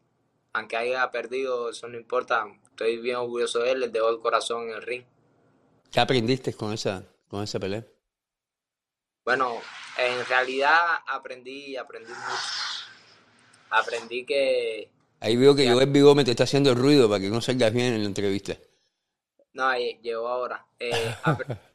Aunque haya perdido, eso no importa. Estoy bien orgulloso de él, le dejó el corazón en el ring. ¿Qué aprendiste con esa, con esa pelea? Bueno, en realidad aprendí, aprendí mucho. Aprendí que... Ahí veo que Joel Vigo me te está haciendo ruido para que no salgas bien en la entrevista. No, llegó ahora. Eh,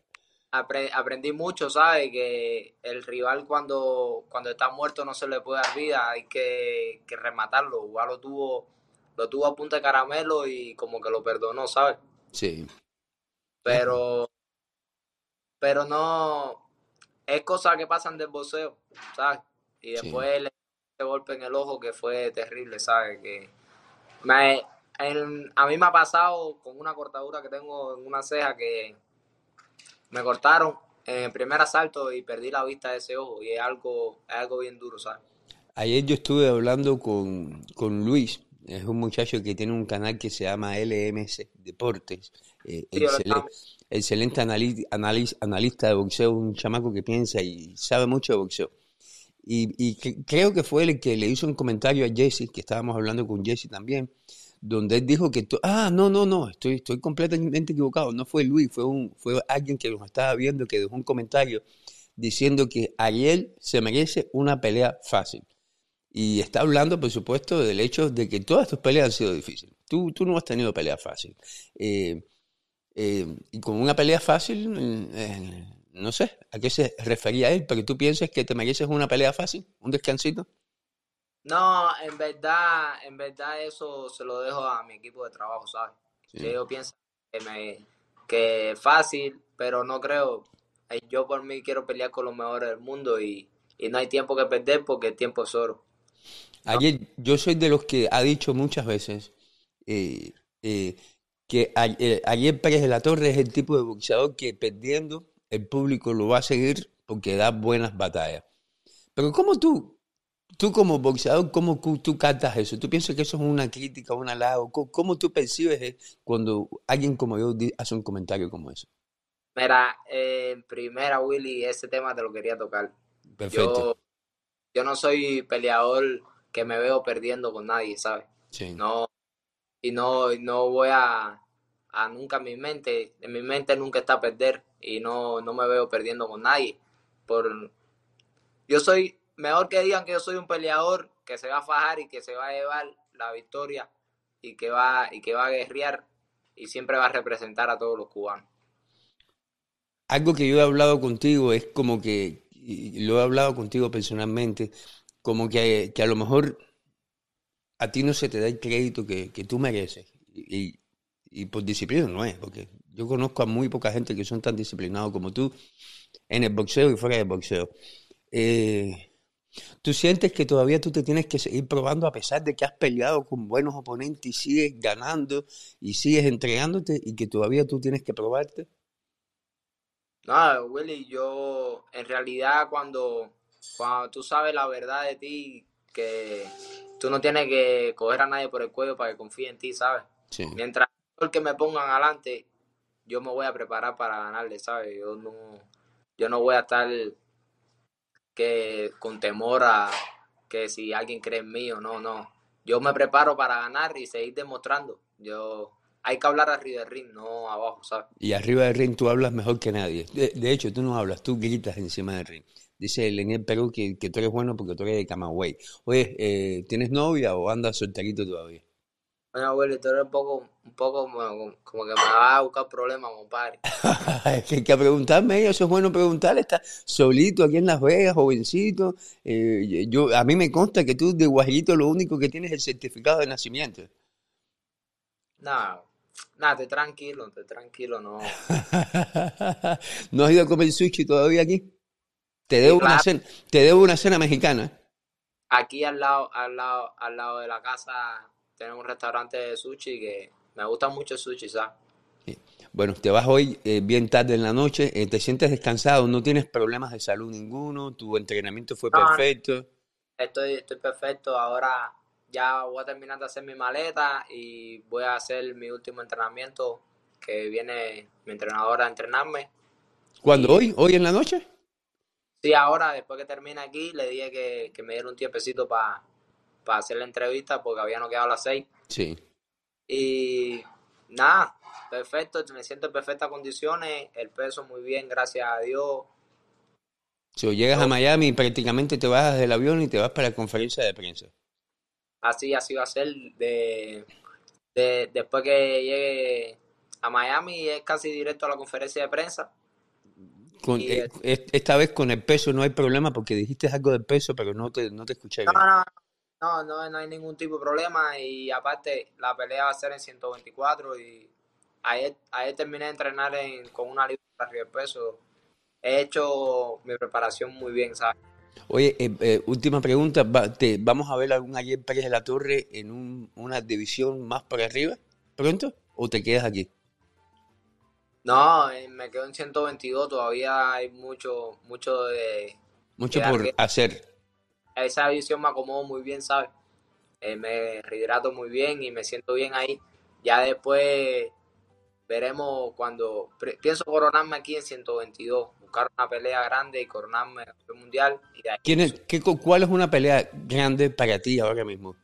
aprendí mucho, ¿sabes? Que el rival cuando, cuando está muerto no se le puede dar vida, hay que, rematarlo. Igual lo tuvo, lo tuvo a punta de caramelo y como que lo perdonó, ¿sabes? Sí. Pero pero no, es cosas que pasan del boxeo, ¿sabes? Y después ese golpe en el ojo que fue terrible, ¿sabes? Que me, a mí me ha pasado con una cortadura que tengo en una ceja que me cortaron en el primer asalto y perdí la vista de ese ojo y es algo, es algo bien duro, ¿sabes? Ayer yo estuve hablando con, con Luis, es un muchacho que tiene un canal que se llama LMS Deportes, eh, excelente, analista de boxeo, un chamaco que piensa y sabe mucho de boxeo. Y, creo que fue el que le hizo un comentario a Jesse, que estábamos hablando con Jesse también, donde él dijo que, ah, no, no, no, estoy, estoy completamente equivocado, no fue Luis, fue, un, fue alguien que nos estaba viendo, que dejó un comentario diciendo que Ariel se merece una pelea fácil. Y está hablando, por supuesto, del hecho de que todas tus peleas han sido difíciles. Tú, tú no has tenido pelea fácil. Eh, eh, y con una pelea fácil, eh, no sé a qué se refería él, pero tú piensas que te mereces una pelea fácil, un descansito. No, en verdad, en verdad eso se lo dejo a mi equipo de trabajo, ¿sabes? Yo pienso que, me, que es fácil, pero no creo. Yo por mí quiero pelear con los mejores del mundo y, y no hay tiempo que perder porque el tiempo es oro. Ayer, yo soy de los que ha dicho muchas veces eh, eh, que eh, ayer Pérez de la Torre es el tipo de boxeador que perdiendo el público lo va a seguir porque da buenas batallas. Pero ¿cómo tú, tú como boxeador, cómo tú cantas eso? ¿Tú piensas que eso es una crítica, un halago? ¿Cómo, tú percibes cuando alguien como yo hace un comentario como eso? Mira, en primera, Willy, ese tema te lo quería tocar. Perfecto. Yo, yo no soy peleador que me veo perdiendo con nadie, ¿sabes? Sí. No, y no, no voy a, a nunca en mi mente, en mi mente nunca está perder y no, no me veo perdiendo con nadie. Por, yo soy, mejor que digan que yo soy un peleador que se va a fajar y que se va a llevar la victoria y que va, y que va a guerrear y siempre va a representar a todos los cubanos. Algo que yo he hablado contigo es como que, y lo he hablado contigo personalmente, como que, a lo mejor a ti no se te da el crédito que, tú mereces. Y, por disciplina no es, porque yo conozco a muy poca gente que son tan disciplinados como tú en el boxeo y fuera del boxeo. Eh, ¿Tú sientes que todavía tú te tienes que seguir probando a pesar de que has peleado con buenos oponentes y sigues ganando y sigues entregándote y que todavía tú tienes que probarte? No, Willy, yo en realidad cuando cuando tú sabes la verdad de ti, que tú no tienes que coger a nadie por el cuello para que confíe en ti, ¿sabes? Mientras el que me pongan adelante, yo me voy a preparar para ganarle, ¿sabes? Yo no, yo no voy a estar que con temor a que si alguien cree en mí o no, no. Yo me preparo para ganar y seguir demostrando. Yo hay que hablar arriba del ring, no abajo, ¿sabes? Y arriba del ring tú hablas mejor que nadie. De, hecho, tú no hablas, tú gritas encima del ring. Dice Leniel Perú que, que, tú eres bueno porque tú eres de Camagüey. Oye, eh, ¿tienes novia o andas solterito todavía? Bueno, abuelo, tú eres un poco, un poco como, que me va a buscar problemas, compadre. es que hay que preguntarme, eso es bueno preguntarle. Estás solito aquí en Las Vegas, jovencito. Eh, yo, a mí me consta que tú de Guajirito lo único que tienes es el certificado de nacimiento. No, nada, estoy tranquilo, estoy tranquilo, no. ¿No has ido a comer sushi todavía aquí? Te debo, una cena, te debo una cena mexicana. Aquí al lado, al lado, al lado de la casa tenemos un restaurante de sushi que me gusta mucho el sushi, ¿sabes? Bueno, te vas hoy eh, bien tarde en la noche, eh, te sientes descansado, no tienes problemas de salud ninguno, tu entrenamiento fue perfecto. Estoy, estoy perfecto, ahora ya voy a terminar de hacer mi maleta y voy a hacer mi último entrenamiento que viene mi entrenadora a entrenarme. ¿Cuándo? ¿Hoy? ¿Hoy en la noche? Sí, ahora, después que termine aquí, le dije que, me diera un tiempecito para hacer la entrevista porque habían quedado a las seis. Sí. Y nada, perfecto, me siento en perfectas condiciones, el peso muy bien, gracias a Dios. Si llegas a Miami, prácticamente te bajas del avión y te vas para la conferencia de prensa. Así, así va a ser. De, de, después que llegue a Miami, es casi directo a la conferencia de prensa. Eh, esta vez con el peso no hay problema porque dijiste algo del peso, pero no te, no te escuché no, No, no, no, no hay ningún tipo de problema y aparte la pelea va a ser en 124 y ayer, ayer terminé de entrenar con una libra arriba del peso he hecho mi preparación muy bien, ¿sabes? Oye, eh, eh, última pregunta, te, ¿vamos a ver algún ayer Pérez de la Torre en un, una división más por arriba pronto o te quedas aquí? No, eh, me quedo en 122, todavía hay mucho, mucho de... Mucho por hacer. Esa división me acomodo muy bien, ¿sabes? me rehidrato muy bien y me siento bien ahí. Ya después veremos cuando pienso coronarme aquí en 122, buscar una pelea grande y coronarme campeón mundial. ¿Quién es, qué, ¿Cuál es una pelea grande para ti ahora mismo?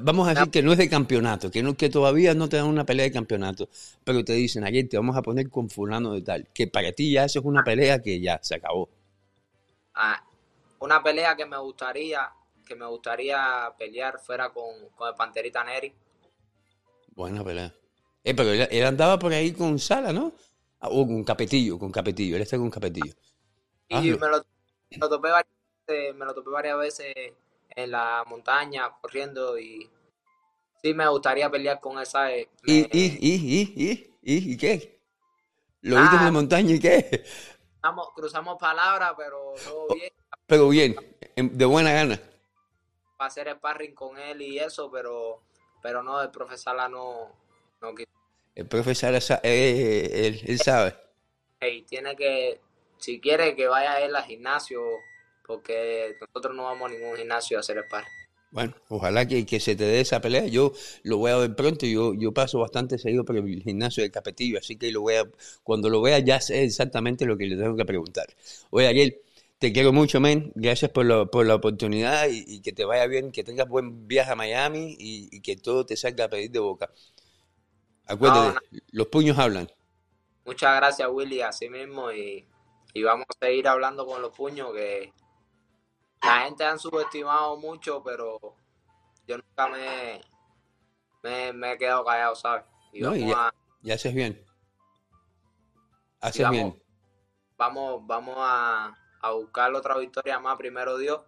Vamos a decir que no es de campeonato, que, no, que todavía no te dan una pelea de campeonato, pero te dicen, ayer te vamos a poner con fulano de tal, que para ti ya eso es una pelea que ya se acabó. Ah, una pelea que me gustaría, que me gustaría pelear fuera con, con el Panterita Neri. Buena pelea. Eh, pero él, andaba por ahí con Sala, ¿no? Ah, o con Capetillo, con Capetillo. Él está con Capetillo. Y me lo, topé varias veces, me lo topé varias veces en la montaña, corriendo y sí me gustaría pelear con esa. ¿Y, y, y, y, y, y, qué? ¿Lo viste en la montaña y qué? Cruzamos, cruzamos palabras, pero todo bien. Pero bien, de buena gana. Para hacer sparring con él y eso, pero, pero no, el profesor no, el profesor, eh, él, él, sabe. Hey, tiene que, si quiere que vaya él al gimnasio, porque nosotros no vamos a ningún gimnasio a hacer el par. Bueno, ojalá que, que, se te dé esa pelea. Yo lo voy a ver pronto. Yo, yo paso bastante seguido por el gimnasio del Capetillo, así que lo voy a, cuando lo vea ya sé exactamente lo que le tengo que preguntar. Oye, Ariel, te quiero mucho, men. Gracias por, lo, por la oportunidad y, que te vaya bien, que tengas buen viaje a Miami y, y que todo te salga a pedir de boca. Acuérdate, los puños hablan. Muchas gracias, Willy, así mismo. Y, vamos a seguir hablando con los puños, que la gente han subestimado mucho, pero yo nunca me, me, he quedado callado, ¿sabes? Y, ya, haces bien. Haces bien. Vamos, vamos a, a buscar otra victoria más, primero Dios,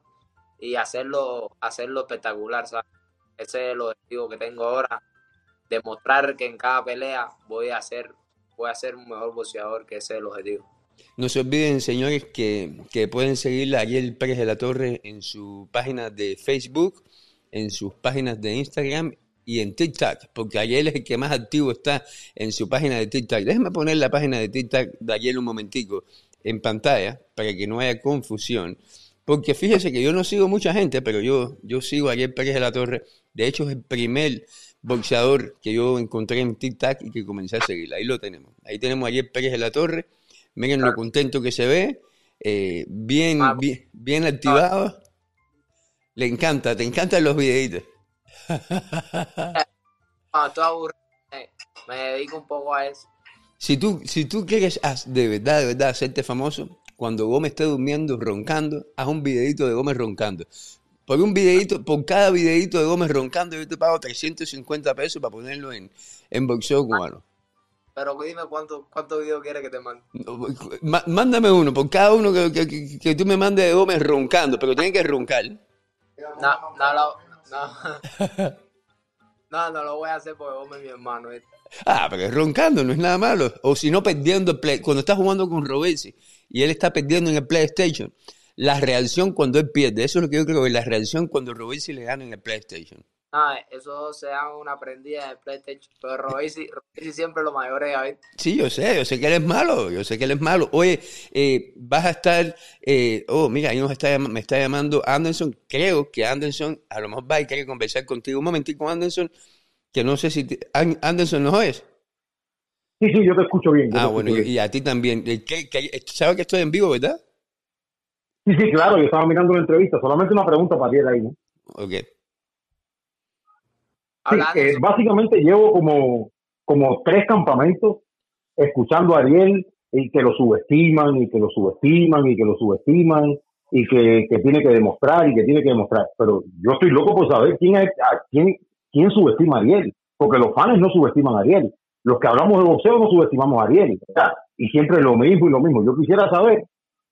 y hacerlo, hacerlo espectacular, ¿sabes? Ese es el objetivo que tengo ahora demostrar que en cada pelea voy a ser, voy a ser un mejor boxeador, que ese es el objetivo. No se olviden, señores, que, que pueden seguir a Ariel Pérez de la Torre en su página de Facebook, en sus páginas de Instagram y en TikTok, porque Ariel es el que más activo está en su página de TikTok. Déjenme poner la página de TikTok de Ariel un momentico en pantalla para que no haya confusión. Porque fíjese que yo no sigo mucha gente, pero yo, yo sigo a Ariel Pérez de la Torre. De hecho, es el primer boxeador que yo encontré en TikTok y que comencé a seguir. Ahí lo tenemos. Ahí tenemos ayer Pérez de la Torre. Miren lo contento que se ve. Eh, bien, bien, activado. Le encanta, te encantan los videitos. me dedico un poco a eso. Si tú, si tú quieres de verdad, de verdad, hacerte famoso, cuando Gómez esté durmiendo, roncando, haz un videito de Gómez roncando. Por un videito, por cada videito de Gómez roncando, yo te pago 350 pesos para ponerlo en, en boxeo cubano. Pero dime cuántos cuánto videos quieres que te mande. Mándame uno, por cada uno que, que, que, tú me mandes de Gómez roncando, pero tiene que roncar. No, no, no, no. No, no lo voy a hacer porque Gómez es mi hermano. Ah, pero roncando no es nada malo. O si no, perdiendo el play. Cuando estás jugando con Robesi y él está perdiendo en el PlayStation, la reacción cuando él pierde. Eso es lo que yo creo que la reacción cuando Robesi le gana en el PlayStation. Ah, eso se da una prendida en el PlayStation. Pero Robesi, siempre lo mayor es ver. Sí, yo sé, yo sé que él es malo, yo sé que él es malo. Oye, eh, vas a estar, eh, oh, mira, ahí nos está, me está llamando Anderson. Creo que Anderson, a lo mejor va y quiere conversar contigo. Un momentito, Anderson, que no sé si Anderson nos oyes. Sí, sí, yo te escucho bien. ah, bueno, Y, a ti también. ¿Sabes que estoy en vivo, verdad? Sí, sí, claro, yo estaba mirando una entrevista. Solamente una pregunta para ti ahí, ¿no? Ok. Sí, eh, básicamente llevo como, como tres campamentos escuchando a Ariel y que lo subestiman y que lo subestiman y que lo subestiman y que, que, tiene que demostrar y que tiene que demostrar. Pero yo estoy loco por saber quién es, quién, quién subestima a Ariel, porque los fans no subestiman a Ariel. Los que hablamos de boxeo no subestimamos a Ariel. Y siempre lo mismo y lo mismo. Yo quisiera saber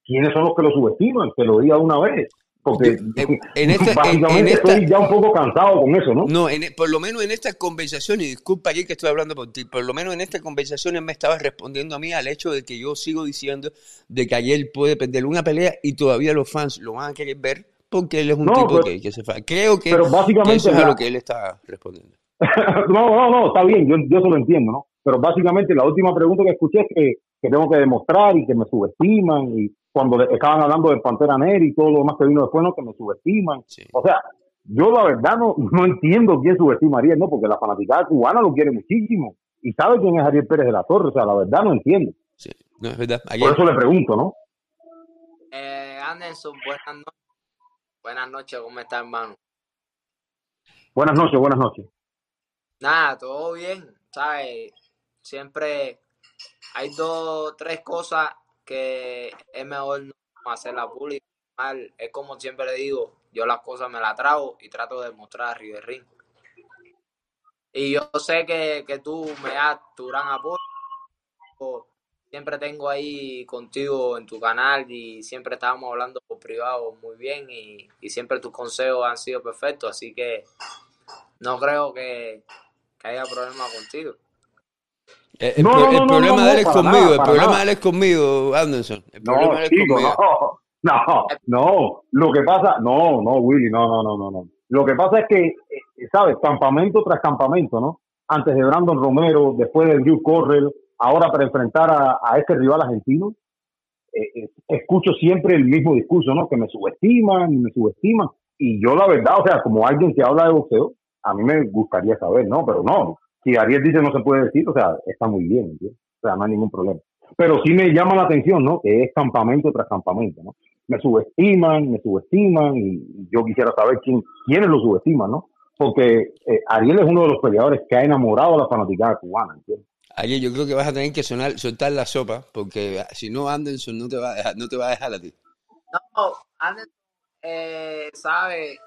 quiénes son los que lo subestiman, que lo diga una vez. Porque eh, en esta- en- básicamente en esta- estoy ya un poco cansado con eso, ¿no? No, en- por lo menos en esta conversación, y disculpa aquí que estoy hablando por ti, por lo menos en esta conversación me estaba respondiendo a mí al hecho de que yo sigo diciendo de que ayer puede perder una pelea y todavía los fans lo van a querer ver porque él es un No, tipo pero- que, que se fa. Creo que, pero básicamente que eso es a lo que él está respondiendo. no, no, no, está bien, yo, yo eso lo entiendo, ¿no? Pero básicamente la última pregunta que escuché es que, que tengo que demostrar y que me subestiman y cuando estaban hablando de Pantera Negra y todo lo demás que vino después, ¿no? Que me subestiman. Sí. O sea, yo la verdad no, no entiendo quién subestima a Ariel, ¿no? Porque la fanaticada cubana lo quiere muchísimo y sabe quién es Ariel Pérez de la Torre, o sea, la verdad no entiendo. Sí, no es verdad. Ayer, Por eso le pregunto, ¿no? Eh, Anderson, buenas noches. Buenas noches, ¿cómo está, hermano? Buenas noches, buenas noches. Nada, todo bien, ¿sabes? Siempre hay dos, tres cosas que es mejor no hacerlas públicas. Mal, Es como siempre le digo, yo las cosas me las trago y trato de mostrar del ring. Y yo sé que, que tú me das tu gran apoyo. Siempre tengo ahí contigo en tu canal y siempre estábamos hablando por privado muy bien y, y siempre tus consejos han sido perfectos, así que no creo que, que haya problema contigo. eh, el, No, pro- no, el problema no, de él es conmigo, nada, el problema nada. de él es conmigo, Anderson. El No, problema de él es chico, conmigo. no, no, no. Lo que pasa, no, no, Willy, no, no, no, no, no. Lo que pasa es que, eh, ¿sabes? Campamento tras campamento, ¿no? Antes de Brandon Romero, después de Drew Correll, ahora para enfrentar a, este rival argentino, eh, eh, escucho siempre el mismo discurso, ¿no? Que me subestiman y me subestiman. Y yo, la verdad, o sea, como alguien que habla de boxeo, a mí me gustaría saber, ¿no? Pero no, si Ariel dice no se puede decir, o sea, está muy bien, ¿entiendes? O sea, no hay ningún problema. Pero sí me llama la atención, ¿no? Que es campamento tras campamento, ¿no? Me subestiman, me subestiman y yo quisiera saber quién, quiénes lo subestiman, ¿no? Porque eh, Ariel es uno de los peleadores que ha enamorado a la fanaticada cubana, ¿entiendes? Ayer yo creo que vas a tener que soltar la sopa porque si no Anderson no te va a dejar, no te va a dejar a ti. No, Anderson, eh, sabe,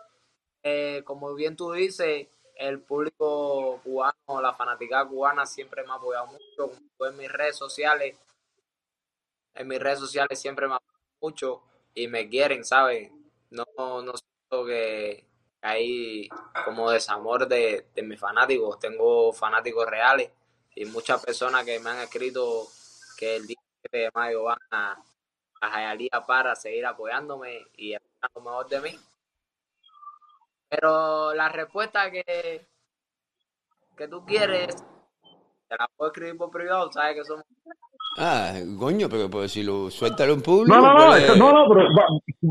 eh, como bien tú dices, el público cubano, la fanaticada cubana siempre me ha apoyado mucho, en mis redes sociales, en mis redes sociales siempre me apoyan mucho y me quieren, ¿sabes? No, no siento que hay como desamor de, de mis fanáticos, tengo fanáticos reales y muchas personas que me han escrito que el día 7 de mayo van a, a Hialeah para seguir apoyándome y esperar lo mejor de mí. Pero la respuesta que, que tú quieres, te la puedo escribir por privado, sabes que somos... Ah, coño, pero pues si lo suéltalo en público. No, no, no, pues, no, no, pero va-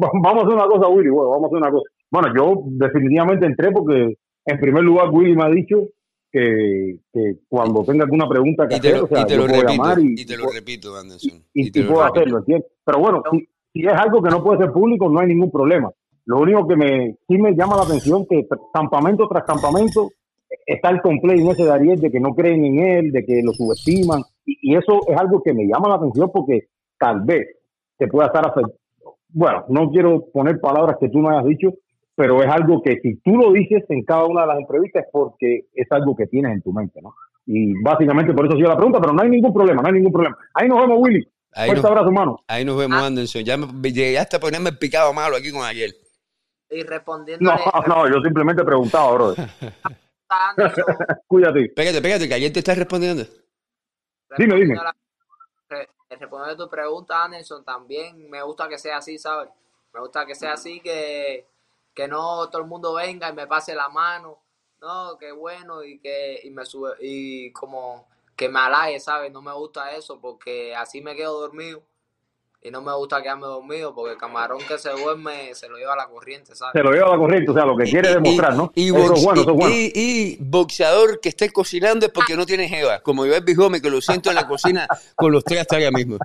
va- vamos a hacer una cosa, Willy, bueno, vamos a hacer una cosa. Bueno, yo definitivamente entré porque, en primer lugar, Willy me ha dicho que, que cuando tenga alguna pregunta que y hacer, lo, o sea, y te lo puedo repito, llamar y, y te lo puedo- repito, Anderson. y- te y lo puedo repito. hacerlo, ¿entiendes? Pero bueno, si, si es algo que no puede ser público, no hay ningún problema. Lo único que me sí me llama la atención que campamento tras campamento está el complaint ese de Ariel de que no creen en él, de que lo subestiman, y, y eso es algo que me llama la atención porque tal vez te pueda estar afectando. Bueno, no quiero poner palabras que tú no hayas dicho, pero es algo que si tú lo dices en cada una de las entrevistas es porque es algo que tienes en tu mente, ¿no? Y básicamente por eso ha sido la pregunta, pero no hay ningún problema, no hay ningún problema. Ahí nos vemos, Willy. Ahí Fuerte nos, abrazo, hermano. ahí nos vemos, Ah. Anderson. Ya me, llegaste a ponerme el picado malo aquí con ayer. Y No, respondiéndole no, yo simplemente preguntaba, bro. Cuídate. Espérate, espérate, que ayer te estás respondiendo. Dime, dime. respondiendo la- respondiendo a tu pregunta, Anderson, también me gusta que sea así, ¿sabes? Me gusta que sea así, que, que no todo el mundo venga y me pase la mano, no, que bueno, y que y me sube, y como que me halague, ¿sabes? No me gusta eso porque así me quedo dormido y no me gusta quedarme dormido porque el camarón que se duerme se lo lleva a la corriente, ¿sabes? Se lo lleva a la corriente, o sea, lo que quiere demostrar, ¿no? Y, eso es bueno, eso es bueno. y- y boxeador que esté cocinando es porque no tiene jeva. Como yo el Gómez, que lo siento en la cocina con los tres hasta ahora mismo.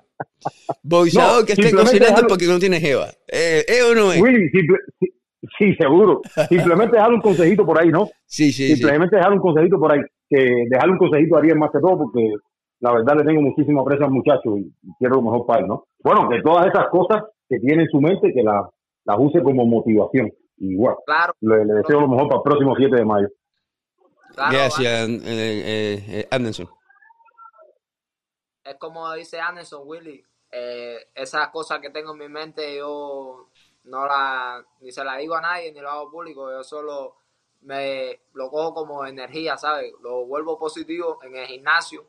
Boxeador No, que esté cocinando es porque no tiene jeva. Eh, ¿Es o no es? Willy, simple- sí, seguro. Simplemente dejar un consejito por ahí, ¿no? Sí, sí, sí. Simplemente dejar un consejito por ahí. Que dejarle un consejito a Ariel más que todo, porque la verdad le tengo muchísimo aprecio al muchacho y, quiero lo mejor para él, ¿no? Bueno, que todas esas cosas que tiene en su mente, que las use como motivación. Y bueno, Claro, le, le deseo lo mejor para el próximo 7 de mayo. claro, Gracias, eh, eh, eh, Anderson. es como dice Anderson Willy, eh, esas cosas que tengo en mi mente yo no la, ni se la digo a nadie, ni lo hago público, yo solo me lo cojo como energía, ¿sabes? Lo vuelvo positivo en el gimnasio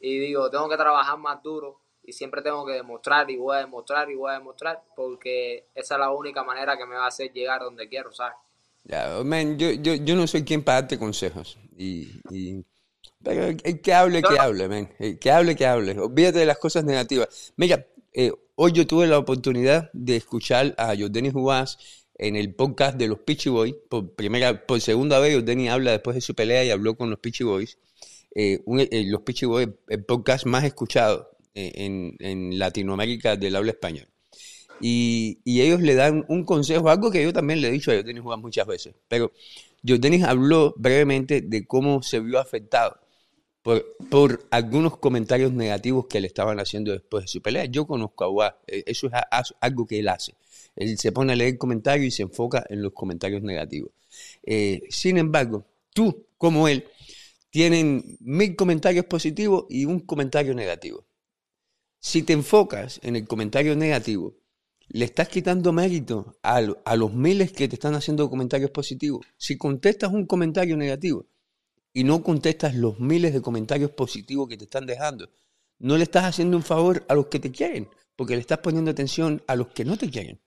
y digo, tengo que trabajar más duro y siempre tengo que demostrar y voy a demostrar y voy a demostrar porque esa es la única manera que me va a hacer llegar donde quiero, ¿sabes? Ya, man, yo, yo, yo no soy quien para darte consejos. Y, y- pero el que hable, que hable, man. El que hable, que hable. Olvídate de las cosas negativas. Mira, eh, hoy yo tuve la oportunidad de escuchar a Jordani Juárez en el podcast de los Pitchy Boys. Por primera, por segunda vez, Jordani habla después de su pelea y habló con los Pitchy Boys. Eh, eh, los Pitchy Boys, el podcast más escuchado eh, en, en Latinoamérica del habla español. Y, y ellos le dan un consejo, algo que yo también le he dicho a Jordanis Juan muchas veces, pero Jordanis habló brevemente de cómo se vio afectado por, algunos comentarios negativos que le estaban haciendo después de su pelea. Yo conozco a Guá, eh, eso es algo que él hace. Él se pone a leer comentarios y se enfoca en los comentarios negativos. Eh, sin embargo, tú, como él, tienen mil comentarios positivos y un comentario negativo. Si te enfocas en el comentario negativo, le estás quitando mérito a los miles que te están haciendo comentarios positivos. Si contestas un comentario negativo y no contestas los miles de comentarios positivos que te están dejando, no le estás haciendo un favor a los que te quieren, porque le estás poniendo atención a los que no te quieren.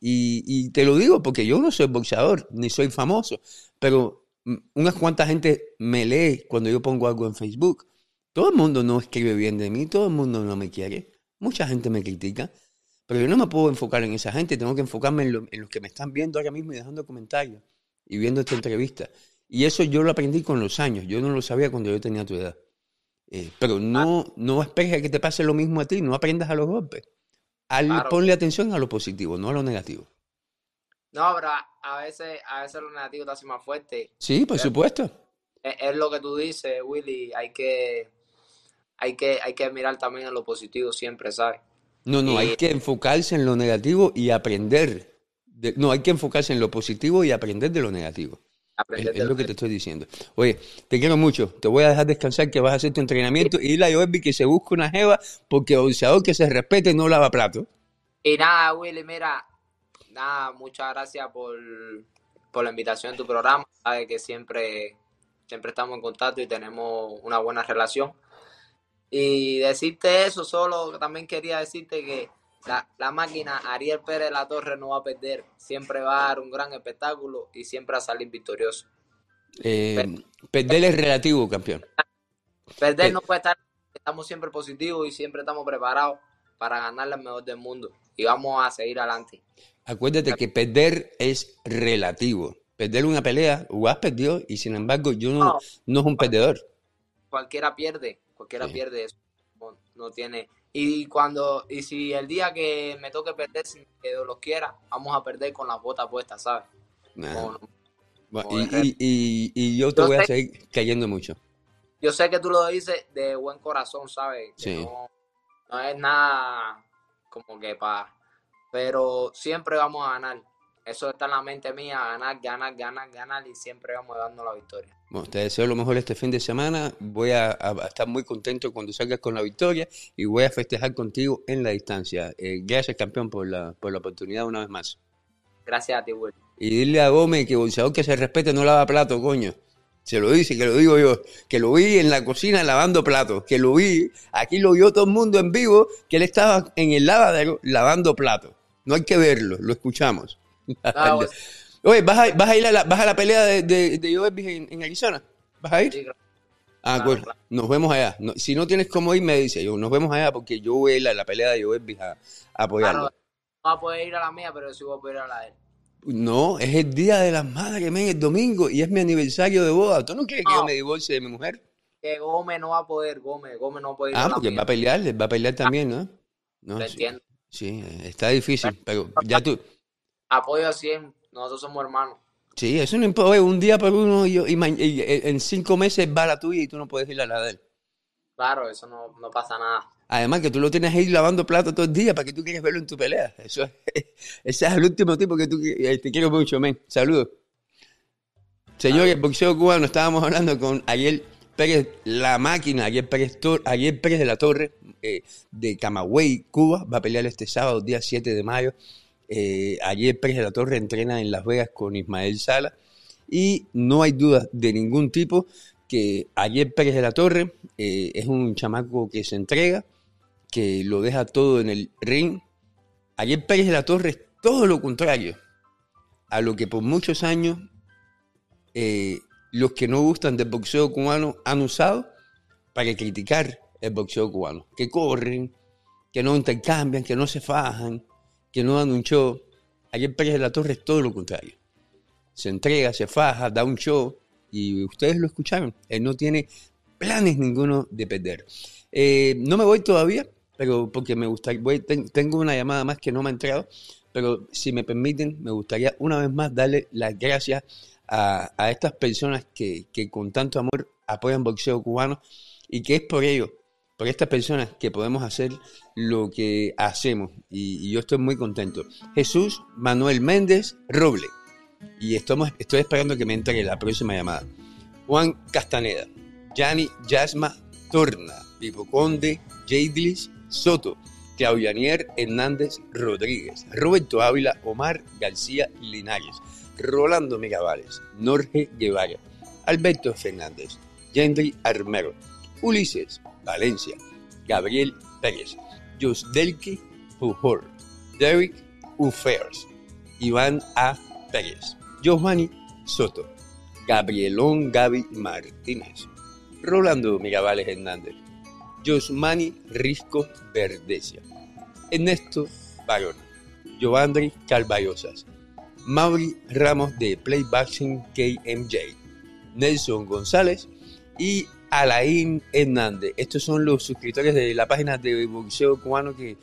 Y, te lo digo porque yo no soy boxeador, ni soy famoso, pero mm, unas cuantas gente me lee cuando yo pongo algo en Facebook. Todo el mundo no escribe bien de mí, todo el mundo no me quiere, mucha gente me critica, pero yo no me puedo enfocar en esa gente, tengo que enfocarme en, lo- en los que me están viendo ahora mismo y dejando comentarios y viendo esta entrevista. Y eso yo lo aprendí con los años, yo no lo sabía cuando yo tenía tu edad. Eh, pero no, no esperes a que te pase lo mismo a ti, no aprendas a los golpes. Al- Claro. Ponle atención a lo positivo, no a lo negativo. No, pero a, a veces, a veces lo negativo te hace más fuerte. Sí, por Claro. supuesto. Es, es lo que tú dices, Willy, hay que, hay que, hay que mirar también en lo positivo siempre, ¿sabes? No, no, hay que enfocarse en lo negativo y aprender. de- no, hay que enfocarse en lo positivo y aprender de lo negativo. Es, Aprender es de lo que te estoy diciendo. Oye, te quiero mucho. Te voy a dejar descansar que vas a hacer tu entrenamiento y dile a Joelby que se busque una jeva porque boxeador que se respete no lava plato. Y nada, Willy, mira, nada, muchas gracias por, por la invitación a tu programa. Sabes que siempre, siempre estamos en contacto y tenemos una buena relación. Y decirte eso, solo también quería decirte que la, la máquina Ariel Pérez de la Torre no va a perder. Siempre va a dar un gran espectáculo y siempre va a salir victorioso. Eh, perder es relativo, campeón. Perder Eh. no puede estar, estamos siempre positivos y siempre estamos preparados para ganarle al mejor del mundo. Y vamos a seguir adelante. Acuérdate que perder es relativo. Perder una pelea, Ugas perdió y sin embargo yo no, No. no es un perdedor. cualquiera pierde, cualquiera Sí. pierde eso. No, no tiene. Y cuando, y si el día que me toque perder, sin que Dios los quiera, vamos a perder con las botas puestas, ¿sabes? Nah. Bueno, y, y- y- y yo te Yo voy a seguir cayendo mucho. yo sé que tú lo dices de buen corazón, ¿sabes? Que Sí. No, no es nada como que para. Pero siempre vamos a ganar. Eso está en la mente mía, ganar, ganar, ganar, ganar y siempre vamos dando la victoria. Bueno, te deseo lo mejor este fin de semana. Voy a, estar muy contento cuando salgas con la victoria y voy a festejar contigo en la distancia. Eh, gracias, campeón, por la, por la oportunidad una vez más. Gracias a ti, Will. Y dile a Gómez que boxeador que se respete no lava plato, coño. Se lo dice, que lo digo yo. Que lo vi en la cocina lavando platos. Que lo vi, aquí lo vio todo el mundo en vivo, que él estaba en el lavadero lavando platos. No hay que verlo, lo escuchamos. Ah, Oye, ¿vas a, vas a ir a la, vas a la pelea de, de, de Joe en, en Arizona? ¿Vas a ir? sí, claro. Ah, Claro, bueno, claro. nos vemos allá. No- si no tienes cómo ir, me dice yo, nos vemos allá porque yo voy a ir a la pelea de Joe a, a apoyarlo. Claro, no va a poder ir a la mía, pero sí voy a poder ir a la de él. No, es el día de las madres, men, el domingo, y es mi aniversario de boda. ¿Tú no quieres que yo No. me divorcie de mi mujer? Que Gómez no va a poder, Gómez, Gómez no puede ir a Ah, la porque mía. va a pelear, va a pelear también, ¿no? No, Lo sí, entiendo. sí, está difícil, pero ya tú, Apoyo a 100, nosotros somos hermanos. sí, eso no importa, un día por uno y, yo- y y- en cinco meses va la tuya y tú no puedes ir a la de él. Claro, eso no, no pasa nada. Además que tú lo tienes ahí lavando platos todo el día para que tú quieres verlo en tu pelea. Eso es, ese es el último tipo que tú eh, te quiero mucho, men. Saludos. Señores, boxeo cubano, estábamos hablando con Ariel Pérez, la máquina, Ariel Pérez, Tor- Ariel Pérez de la Torre, eh, de Camagüey, Cuba. Va a pelear este sábado, día 7 de mayo, Eh, ayer Pérez de la Torre entrena en Las Vegas con Ismael Sala y no hay duda de ningún tipo que ayer Pérez de la Torre eh, es un chamaco que se entrega, que lo deja todo en el ring. Ayer Pérez de la Torre es todo lo contrario a lo que por muchos años eh, los que no gustan del boxeo cubano han usado para criticar el boxeo cubano. Que corren, que no intercambian, que no se fajan, que no dan un show. Ayer Pérez de la Torre es todo lo contrario. Se entrega, se faja, da un show y ustedes lo escucharon. Él no tiene planes ninguno de perder. Eh, no me voy todavía, pero porque me gustaría, tengo una llamada más que no me ha entrado, pero si me permiten, me gustaría una vez más darle las gracias a, estas personas que, que, con tanto amor apoyan boxeo cubano y que es por ello por estas personas que podemos hacer lo que hacemos y, yo estoy muy contento. Jesús Manuel Méndez Roble y estamos, estoy esperando que me entregue la próxima llamada. Juan Castaneda, Yanni Yasma Torna, Vivo Conde, Jadlis Soto, Claudianier Hernández Rodríguez, Roberto Ávila, Omar García Linares, Rolando Megavales, Norge Guevara, Alberto Fernández, Henry Armero, Ulises Valencia, Gabriel Pérez, Delki Pujol, Derek Ufers, Iván A. Pérez, Giovanni Soto, Gabrielón Gaby Martínez, Rolando Mirabales Hernández, Josmani Risco Verdesia, Ernesto Barona, Giovanni Calvayosas, Mauri Ramos de Playboxing KMJ, Nelson González y Alain Hernández. Estos son los suscriptores de la página de boxeo cubano que,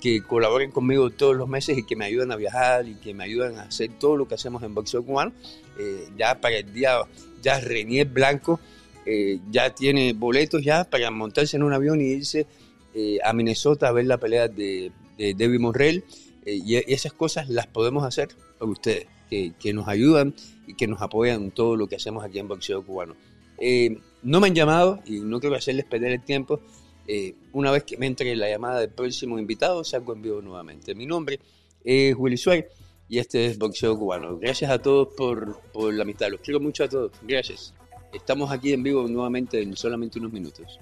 que colaboran conmigo todos los meses y que me ayudan a viajar y que me ayudan a hacer todo lo que hacemos en boxeo cubano. Eh, ya para el día, ya Renier Blanco eh, ya tiene boletos ya para montarse en un avión y irse eh, a Minnesota a ver la pelea de, de Debbie Morrell. y esas cosas las podemos hacer por ustedes, que, que, nos ayudan y que nos apoyan en todo lo que hacemos aquí en boxeo cubano. No me han llamado y no quiero hacerles perder el tiempo. Eh, una vez que me entre la llamada del próximo invitado, salgo en vivo nuevamente. Mi nombre es Willy Suárez y este es Boxeo Cubano. Gracias a todos por, por la amistad. Los quiero mucho a todos. Gracias. Estamos aquí en vivo nuevamente en solamente unos minutos.